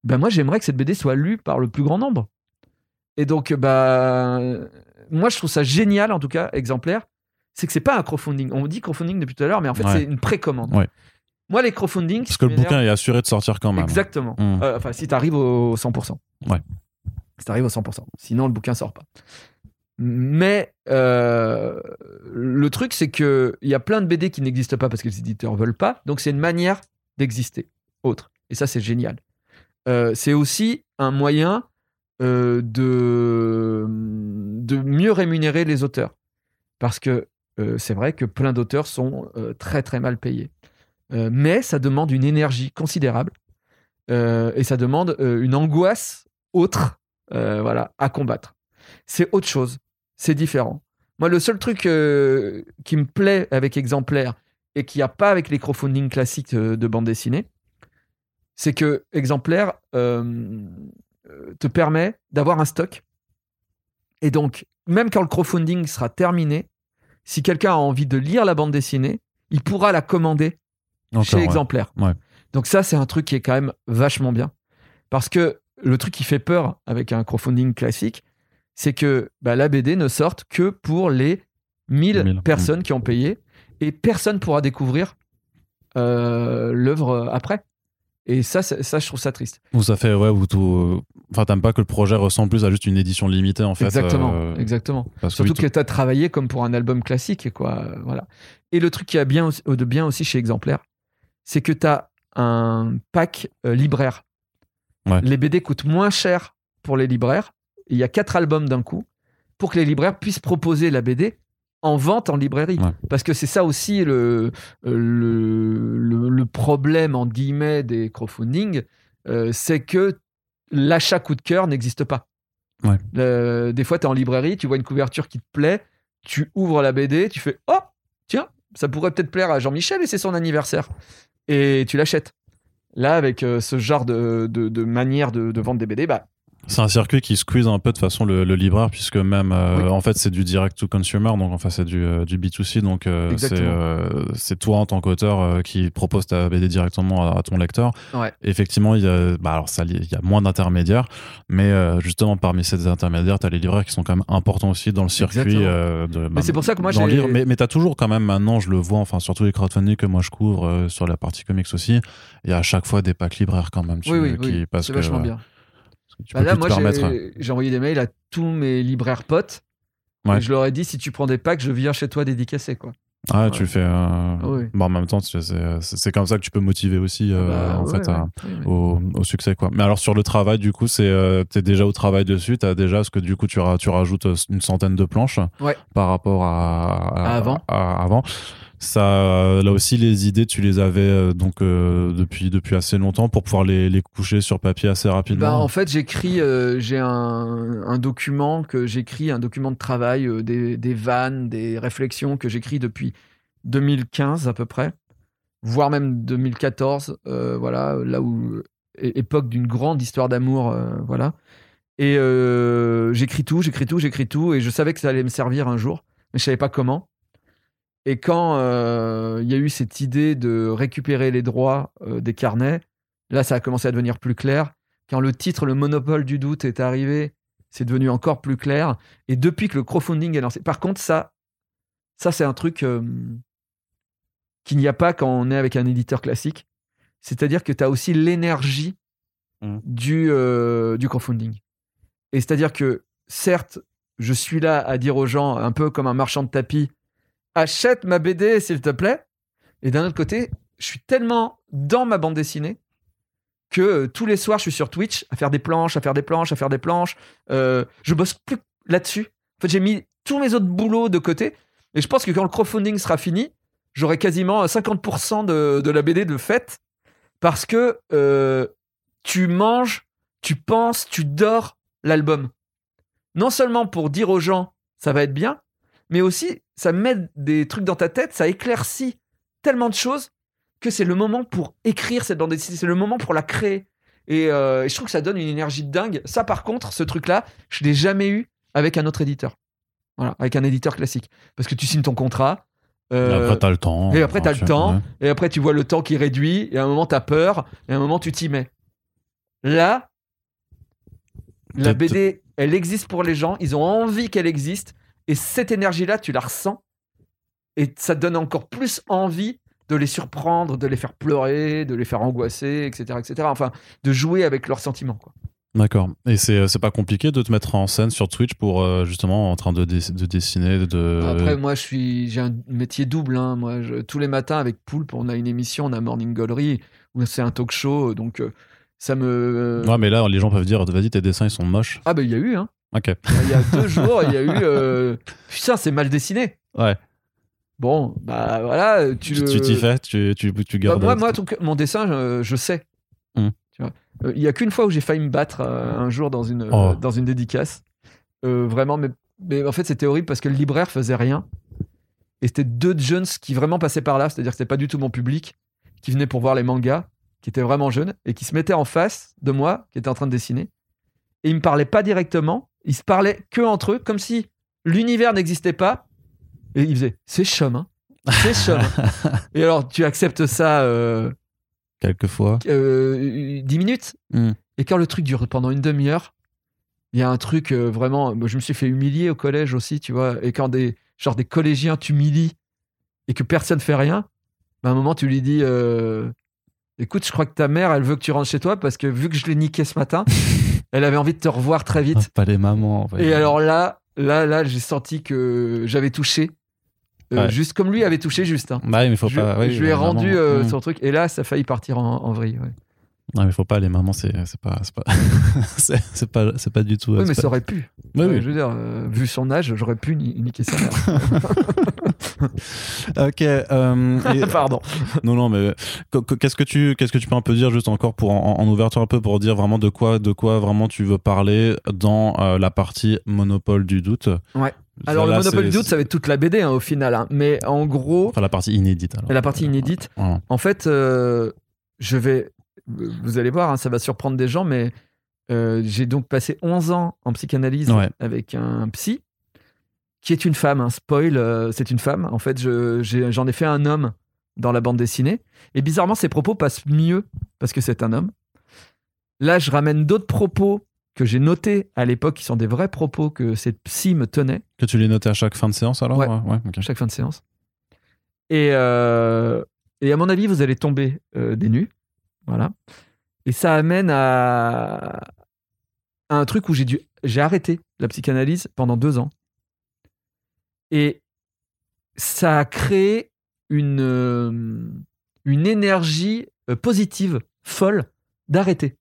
B: bah, moi, j'aimerais que cette BD soit lue par le plus grand nombre. Et donc, bah, moi, je trouve ça génial, en tout cas, exemplaire. C'est que c'est pas un crowdfunding. On dit crowdfunding depuis tout à l'heure, mais en fait,
A: Ouais.
B: c'est une précommande.
A: Ouais.
B: Moi, les crowdfunding.
A: Parce que le bouquin est assuré de sortir quand même.
B: Exactement.
A: Mm.
B: Euh, enfin, si tu arrives au 100%.
A: Ouais.
B: Si tu arrives au 100%. Sinon, le bouquin sort pas. Mais euh, le truc, c'est qu'il y a plein de BD qui n'existent pas parce que les éditeurs veulent pas. Donc, c'est une manière d'exister autre. Et ça, c'est génial. Euh, c'est aussi un moyen euh, de, de mieux rémunérer les auteurs. Parce que c'est vrai que plein d'auteurs sont très très mal payés. Euh, mais ça demande une énergie considérable euh, et ça demande euh, une angoisse autre voilà, à combattre. C'est autre chose, c'est différent. Moi, le seul truc qui me plaît avec Exemplaire et qu'il n'y a pas avec les crowdfunding classiques de bande dessinée, c'est que Exemplaire te permet d'avoir un stock. Et donc, même quand le crowdfunding sera terminé, si quelqu'un a envie de lire la bande dessinée, il pourra la commander
A: Encore,
B: chez
A: ouais.
B: Exemplaire.
A: Ouais.
B: Donc ça, c'est un truc qui est quand même vachement bien. Parce que le truc qui fait peur avec un crowdfunding classique, c'est que bah, la BD ne sorte que pour les 1000
A: 1000,
B: personnes qui ont payé et personne pourra découvrir euh, l'œuvre après. Et ça, ça, je trouve ça triste.
A: Ou ça fait, ouais, ou tout. euh, Enfin, t'aimes pas que le projet ressemble plus à juste une édition limitée, en fait.
B: exactement,
A: euh,
B: exactement.
A: parce que
B: Surtout
A: oui,
B: que tu as travaillé comme pour un album classique. Et, quoi, euh, voilà. et le truc qui a bien, de bien aussi chez Exemplaire, c'est que tu as un pack euh, libraire.
A: Ouais.
B: Les BD coûtent moins cher pour les libraires. Il y a quatre albums d'un coup. pour que les libraires puissent proposer la BD en vente en librairie.
A: Ouais.
B: Parce que c'est ça aussi le, le, le, le problème, en guillemets, des crowdfunding, euh, c'est que l'achat coup de cœur n'existe pas.
A: Ouais.
B: Des fois, tu es en librairie, tu vois une couverture qui te plaît, tu ouvres la BD, tu fais Oh, tiens, ça pourrait peut-être plaire à Jean-Michel et c'est son anniversaire. Et tu l'achètes. Là, avec euh, ce genre de, de, de manière de, de vendre des BD, bah,
A: C'est un circuit qui squeeze un peu de façon le, le libraire, puisque même, euh,
B: Oui.
A: en fait, c'est du direct to consumer, donc enfin, c'est du, euh, du B2C, donc euh, c'est toi en tant qu'auteur qui propose ta BD directement à, à ton lecteur.
B: Ouais.
A: Effectivement, il y a, bah, alors ça, il y a moins d'intermédiaires, mais justement, parmi ces intermédiaires, tu as les libraires qui sont quand même importants aussi dans le circuit. De,
B: Mais c'est pour ça que moi, j'ai-
A: livre. Mais, mais tu as toujours quand même maintenant, je le vois, enfin, surtout les crowdfunding que moi je couvre sur la partie comics aussi, il y a à chaque fois des packs libraires quand même. tu-
B: oui, oui,
A: qui,
B: oui, c'est vachement bien.
A: Tu
B: Bah là, moi, j'ai envoyé des mails à tous mes libraires potes.
A: Ouais.
B: Et je leur ai dit si tu prends des packs, je viens chez toi dédicacer. Quoi.
A: Ah,
B: Ouais.
A: tu fais. euh,
B: Oui.
A: bah, en même temps, c'est comme ça que tu peux motiver aussi, euh,
B: Bah,
A: en
B: ouais,
A: fait, à- au, au succès, quoi. Mais alors, sur le travail, du coup, c'est euh, t'es déjà au travail dessus, t'as déjà, parce que du coup, tu, ra- tu rajoutes euh, une centaine de planches
B: Ouais.
A: par rapport à,
B: À avant.
A: à- avant. Ça, euh, là aussi, les idées, tu les avais euh, donc euh, depuis assez longtemps pour pouvoir les, coucher sur papier assez
B: Bah,
A: rapidement.
B: en fait, j'écris, j'ai un, document que j'écris, un document de travail, des, vannes, des réflexions que j'écris depuis 2015 à peu près, voire même 2014, euh, voilà, là où époque d'une grande histoire d'amour, voilà. Et j'écris tout, j'écris tout, j'écris tout, et je savais que ça allait me servir un jour, mais je savais pas comment. Et quand euh, il y a eu cette idée de récupérer les droits euh, des carnets, là, ça a commencé à devenir plus clair. Quand le titre Le Monopole du doute est arrivé, c'est devenu encore plus clair. Et depuis que le crowdfunding est lancé, par contre, ça, ça c'est un truc euh, qu'il n'y a pas quand on est avec un éditeur classique. C'est-à-dire que tu as aussi l'énergie
A: Mhm.
B: du, euh, du crowdfunding. Et c'est-à-dire que, certes, je suis là à dire aux gens, un peu comme un marchand de tapis, achète ma BD, s'il te plaît. Et d'un autre côté, je suis tellement dans ma bande dessinée que euh, tous les soirs, je suis sur Twitch à faire des planches, à faire des planches, à faire des planches. Euh, je bosse plus là-dessus. En fait, j'ai mis tous mes autres boulots de côté. Et je pense que quand le crowdfunding sera fini, j'aurai quasiment 50% de, de la BD de fait. Parce que euh, tu manges, tu penses, tu dors l'album. Non seulement pour dire aux gens, ça va être bien, mais aussi, ça met des trucs dans ta tête, ça éclaircit tellement de choses que c'est le moment pour écrire cette bande dessinée, c'est le moment pour la créer. Et, euh, et je trouve que ça donne une énergie de dingue. Ça, par contre, ce truc-là, je l'ai jamais eu avec un autre éditeur. Voilà, avec un éditeur classique. Parce que tu signes ton contrat.
A: Et
B: euh,
A: après, t'as le temps.
B: et après, t'as le
A: tu-
B: temps. et après, tu vois le temps qui réduit, et à un moment, t'as peur, et à un moment, tu t'y mets. Là, la BD, elle existe pour les gens, ils ont envie qu'elle existe, et cette énergie-là, tu la ressens, et ça te donne encore plus envie de les surprendre, de les faire pleurer, de les faire angoisser, etc., etc. Enfin, de jouer avec leurs sentiments. Quoi.
A: D'accord. Et c'est euh, c'est pas compliqué de te mettre en scène sur Twitch pour euh, justement en train de, dess- de dessiner, de.
B: Après, moi, je suis, j'ai un métier double. hein. Moi, je- tous les matins avec Poulpe, on a une émission, on a Morning Gallery, où c'est un talk show, donc euh, ça me.
A: Ouais, mais là, les gens peuvent dire, vas-y, tes dessins, ils sont moches.
B: Ah, ben, il y a eu, hein.
A: Ok.
B: Il y a deux jours, il y a eu. euh, Putain, c'est mal dessiné.
A: Ouais.
B: Bon, bah voilà, tu
A: Tu
B: le-
A: tu t'y fais, tu, tu, tu
B: Bah,
A: gardes.
B: moi, moi ton- mon dessin, je, je sais.
A: Hmm.
B: Tu vois. Euh, Il y a qu'une fois où j'ai failli me battre euh, un jour dans une,
A: Oh.
B: dans une dédicace. Euh, vraiment, mais, mais en fait, c'était horrible parce que le libraire faisait rien. Et c'était deux jeunes qui vraiment passaient par là, c'est-à-dire que c'était pas du tout mon public, qui venaient pour voir les mangas, qui étaient vraiment jeunes, et qui se mettaient en face de moi, qui était en train de dessiner. Et ils me parlaient pas directement, ils se parlaient que entre eux, comme si l'univers n'existait pas. Et ils faisaient, c'est chum, hein. C'est chum. hein. et alors, tu acceptes ça euh,
A: Quelquefois.
B: euh, 10 minutes.
A: Hmm.
B: Et quand le truc dure pendant une demi-heure, il y a un truc euh, vraiment. moi, je me suis fait humilier au collège aussi, tu vois. Et quand des, genre des collégiens t'humilient et que personne fait rien, bah, à un moment, tu lui dis euh, Écoute, je crois que ta mère, elle veut que tu rentres chez toi parce que vu que je l'ai niqué ce matin, elle avait envie de te revoir très vite.
A: Ah, pas les mamans. ouais.
B: Et alors là, là, là, j'ai senti que j'avais touché. euh,
A: Ouais.
B: Juste comme lui avait touché juste. hein.
A: Ouais, mais faut
B: je,
A: pas. ouais,
B: je lui ai rendu euh,
A: Hmm.
B: son truc et là, ça a failli partir en, en vrille.
A: Non, mais faut pas, les mamans, c'est c'est pas. C'est pas, c'est pas, c'est pas du tout.
B: Oui, mais
A: pas-
B: ça aurait pu.
A: Oui, oui.
B: Je veux dire, euh, vu son âge, j'aurais pu ni- niquer sa mère.
A: Ok. euh, et-
B: Pardon.
A: non, non, mais qu- qu- qu'est-ce que tu, qu'est-ce que tu peux un peu dire juste encore pour en, en ouverture un peu pour dire vraiment de quoi, de quoi vraiment tu veux parler dans euh, la partie monopole du doute?
B: Ouais. Alors,
A: Là,
B: le Monopole du doute, ça va être toute la BD hein, au final. hein. Mais en gros,
A: Enfin, la partie inédite. Alors.
B: la partie inédite. En fait, je vais. Vous allez voir, hein, ça va surprendre des gens, mais euh, j'ai donc passé 11 ans en psychanalyse
A: Ouais.
B: avec un psy qui est une femme. Un spoil, euh, c'est une femme. En fait, je- j'en ai, fait un homme dans la bande dessinée. Et bizarrement, ses propos passent mieux parce que c'est un homme. Là, je ramène d'autres propos que j'ai notés à l'époque, qui sont des vrais propos que cette psy me tenait.
A: Que tu les notais à chaque fin de séance alors?
B: Ouais. à chaque fin de séance. Et, euh, et à mon avis, vous allez tomber des nues. Voilà. Et ça amène à, à un truc où j'ai dû j'ai arrêté la psychanalyse pendant deux ans. Et ça a créé une, euh, une énergie euh, positive, folle, d'arrêter.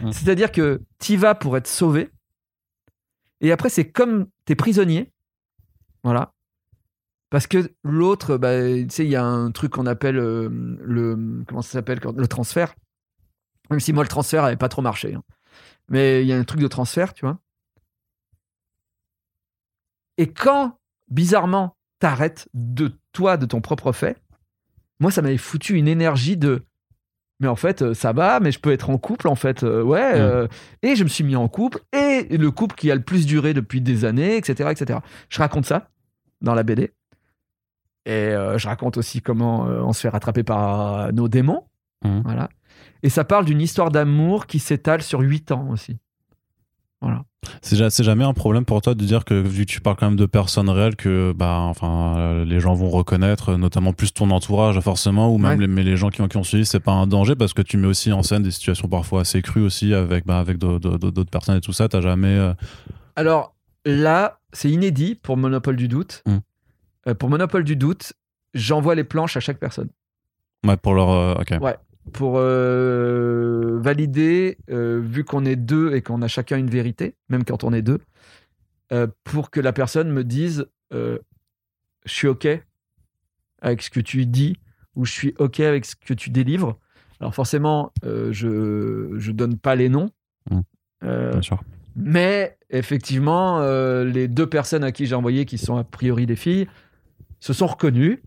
A: Mm.
B: C'est-à-dire que tu vas pour être sauvé. Et après, c'est comme t'es prisonnier. Voilà. Parce que l'autre, bah, tu sais, il y a un truc qu'on appelle euh, le. Comment ça s'appelle Le transfert. Même si moi, le transfert n'avait pas trop marché. hein. Mais il y a un truc de transfert, tu vois. Et quand, bizarrement, t'arrêtes de toi, de ton propre fait, moi, ça m'avait foutu une énergie de. Mais en fait, euh, ça va, mais je peux être en couple, en fait. euh, ouais.
A: Mm.
B: euh, et je me suis mis en couple, et le couple qui a le plus duré depuis des années, etc. etc. Je raconte ça dans la BD. Et euh, je raconte aussi comment euh, on se fait rattraper par euh, nos démons.
A: Mhm.
B: Voilà. Et ça parle d'une histoire d'amour qui s'étale sur 8 ans aussi. Voilà.
A: C'est ja- c'est jamais un problème pour toi de dire que vu que tu parles quand même de personnes réelles que bah enfin les gens vont reconnaître, notamment plus ton entourage forcément ou même
B: Ouais.
A: les, mais les gens qui ont, qui ont suivi, c'est pas un danger parce que tu mets aussi en scène des situations parfois assez crues aussi avec bah, avec d'autres- personnes et tout ça. T'as jamais euh,
B: Alors là, c'est inédit pour Monopole du doute.
A: Mm.
B: Euh, pour Monopole du doute, j'envoie les planches à chaque personne.
A: ouais, pour leur euh, ok
B: Ouais. Pour euh, valider, euh, vu qu'on est deux et qu'on a chacun une vérité, même quand on est deux, euh, pour que la personne me dise euh, je suis OK avec ce que tu dis ou je suis OK avec ce que tu délivres. Alors forcément, euh, je je donne pas les noms.
A: Mm.
B: Euh,
A: bien sûr.
B: mais effectivement, euh, les deux personnes à qui j'ai envoyé, qui sont a priori des filles, se sont reconnues.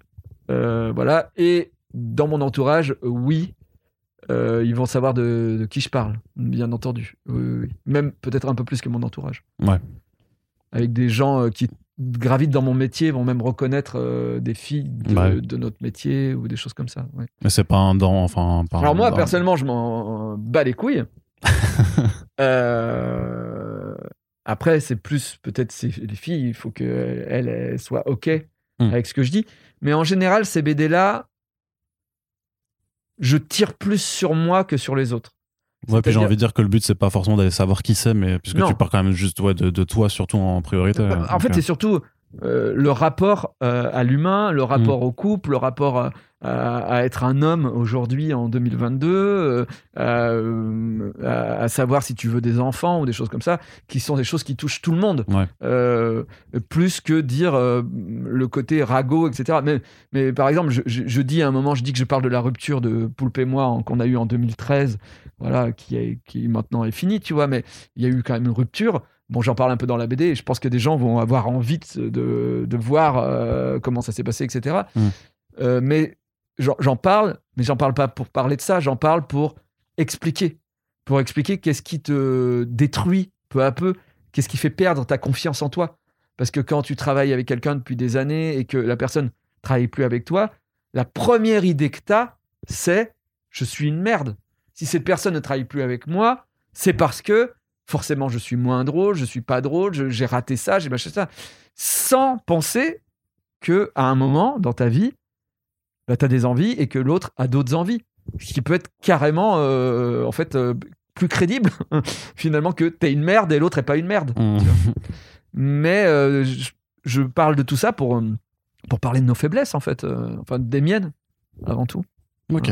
B: Euh, voilà. Et dans mon entourage, oui, euh, ils vont savoir de, de qui je parle, bien entendu. Oui, oui, oui. Même peut-être un peu plus que mon entourage.
A: Ouais.
B: Avec des gens euh, qui gravitent dans mon métier vont même reconnaître des filles de, notre métier ou des choses comme ça. ouais.
A: Mais c'est pas un dent enfin. pas
B: Alors
A: un
B: moi,
A: dent.
B: personnellement, je m'en bats les couilles. Euh, Après, c'est plus peut-être les filles, il faut qu'elles elles, elles soient OK
A: Hmm.
B: avec ce que je dis. Mais en général, ces BD-là, je tire plus sur moi que sur les autres.
A: Ouais, puis j'ai envie de dire que le but c'est pas forcément d'aller savoir qui c'est, mais puisque
B: Non.
A: tu parles quand même juste ouais, de, de toi surtout en priorité.
B: Bah, en fait,
A: euh,
B: c'est surtout euh, le rapport euh, à l'humain, le rapport au couple, le rapport à, à- à être un homme aujourd'hui en 2022, euh, euh, à, à savoir si tu veux des enfants ou des choses comme ça, qui sont des choses qui touchent tout le monde.
A: Ouais.
B: Euh, plus que dire euh, le côté ragot, etc. Mais, mais par exemple, je, je- je dis à un moment, je dis que je parle de la rupture de Poulpe et moi qu'on a eu en 2013, voilà, qui, est, qui maintenant est finie, tu vois, mais il y a eu quand même une rupture. Bon, j'en parle un peu dans la BD et je pense que des gens vont avoir envie de, de, voir euh, comment ça s'est passé, etc.
A: Mm.
B: Euh, mais j'en j'en parle, mais j'en parle pas pour parler de ça, j'en parle pour expliquer. Pour expliquer qu'est-ce qui te détruit peu à peu, qu'est-ce qui fait perdre ta confiance en toi. Parce que quand tu travailles avec quelqu'un depuis des années et que la personne travaille plus avec toi, la première idée que tu as, c'est je suis une merde. Si cette personne ne travaille plus avec moi, c'est parce que forcément je suis moins drôle, je suis pas drôle, j'ai raté ça, j'ai machin ça. Sans penser que à un moment dans ta vie, bah, tu as des envies et que l'autre a d'autres envies. Ce qui peut être carrément, euh, en fait, euh, plus crédible, finalement, que tu es une merde et l'autre est pas une merde.
A: hmm.
B: Mais euh, je, je parle de tout ça pour, pour parler de nos faiblesses, en fait. enfin, des miennes, avant tout.
A: Ok.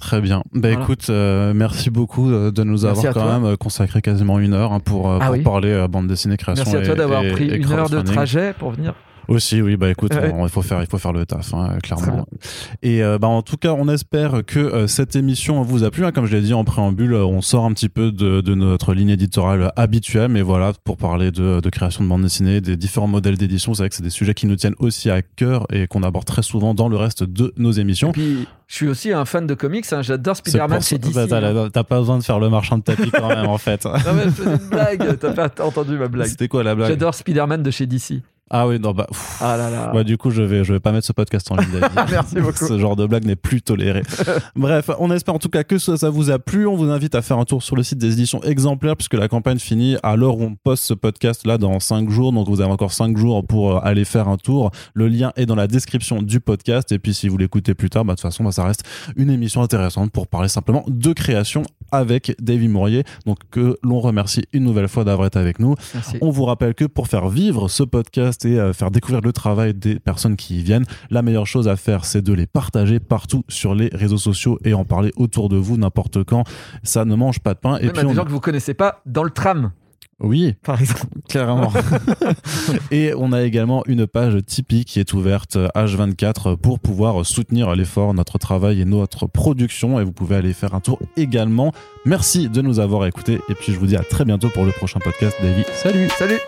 A: Très bien. Bah
B: Voilà.
A: écoute, euh, merci beaucoup euh, de nous
B: Merci
A: avoir quand
B: toi.
A: même euh, consacré quasiment une heure hein, pour,
B: Ah
A: pour
B: oui.
A: parler bande dessinée création.
B: Merci à toi d'avoir pris
A: et
B: une heure de trajet pour venir.
A: Aussi, oui, bah écoute,
B: Ouais.
A: on- il faut faire, il faut faire le taf, hein, clairement. Et euh, bah en tout cas, on espère que euh, cette émission vous a plu. hein. Comme je l'ai dit en préambule, euh, on sort un petit peu de, de notre ligne éditoriale habituelle, mais voilà, pour parler de, de création de bande dessinée, des différents modèles d'édition, c'est vrai que c'est des sujets qui nous tiennent aussi à cœur et qu'on aborde très souvent dans le reste de nos
B: Et
A: émissions.
B: puis, je suis aussi un fan de comics. hein. J'adore Spider-Man chez DC.
A: bah, t'as, t'as pas besoin de faire le marchand de tapis quand même, en fait.
B: Non, mais je faisais une blague. T'as pas entendu ma blague.
A: C'était quoi la blague?
B: J'adore Spider-Man de chez DC.
A: Ah oui, non, bah, pff,
B: Ah là là.
A: bah, du coup, je vais, je vais pas mettre ce podcast en ligne.
B: Merci beaucoup.
A: Ce genre de blague n'est plus toléré. Bref, on espère en tout cas que ça, ça vous a plu. On vous invite à faire un tour sur le site des éditions exemplaires puisque la campagne finit à l'heure où on poste ce podcast là dans 5 jours. Donc vous avez encore 5 jours pour euh, aller faire un tour. Le lien est dans la description du podcast. Et puis si vous l'écoutez plus tard, bah, de toute façon, bah, ça reste une émission intéressante pour parler simplement de création avec David Mourier. Donc que l'on remercie une nouvelle fois d'avoir été avec nous.
B: Merci.
A: On vous rappelle que pour faire vivre ce podcast et euh, faire découvrir le travail des personnes qui y viennent, la meilleure chose à faire, c'est de les partager partout sur les réseaux sociaux et en parler autour de vous n'importe quand. Ça ne mange pas de pain. Et
B: Même
A: puis
B: à des
A: on...
B: gens que vous connaissez pas dans le tram,
A: Oui,
B: par exemple.
A: carrément. et on a également une page Tipeee qui est ouverte euh, H24 pour pouvoir soutenir l'effort, notre travail et notre production. Et vous pouvez aller faire un tour également. Merci de nous avoir écoutés. Et puis je vous dis à très bientôt pour le prochain podcast. Davy, salut
B: Salut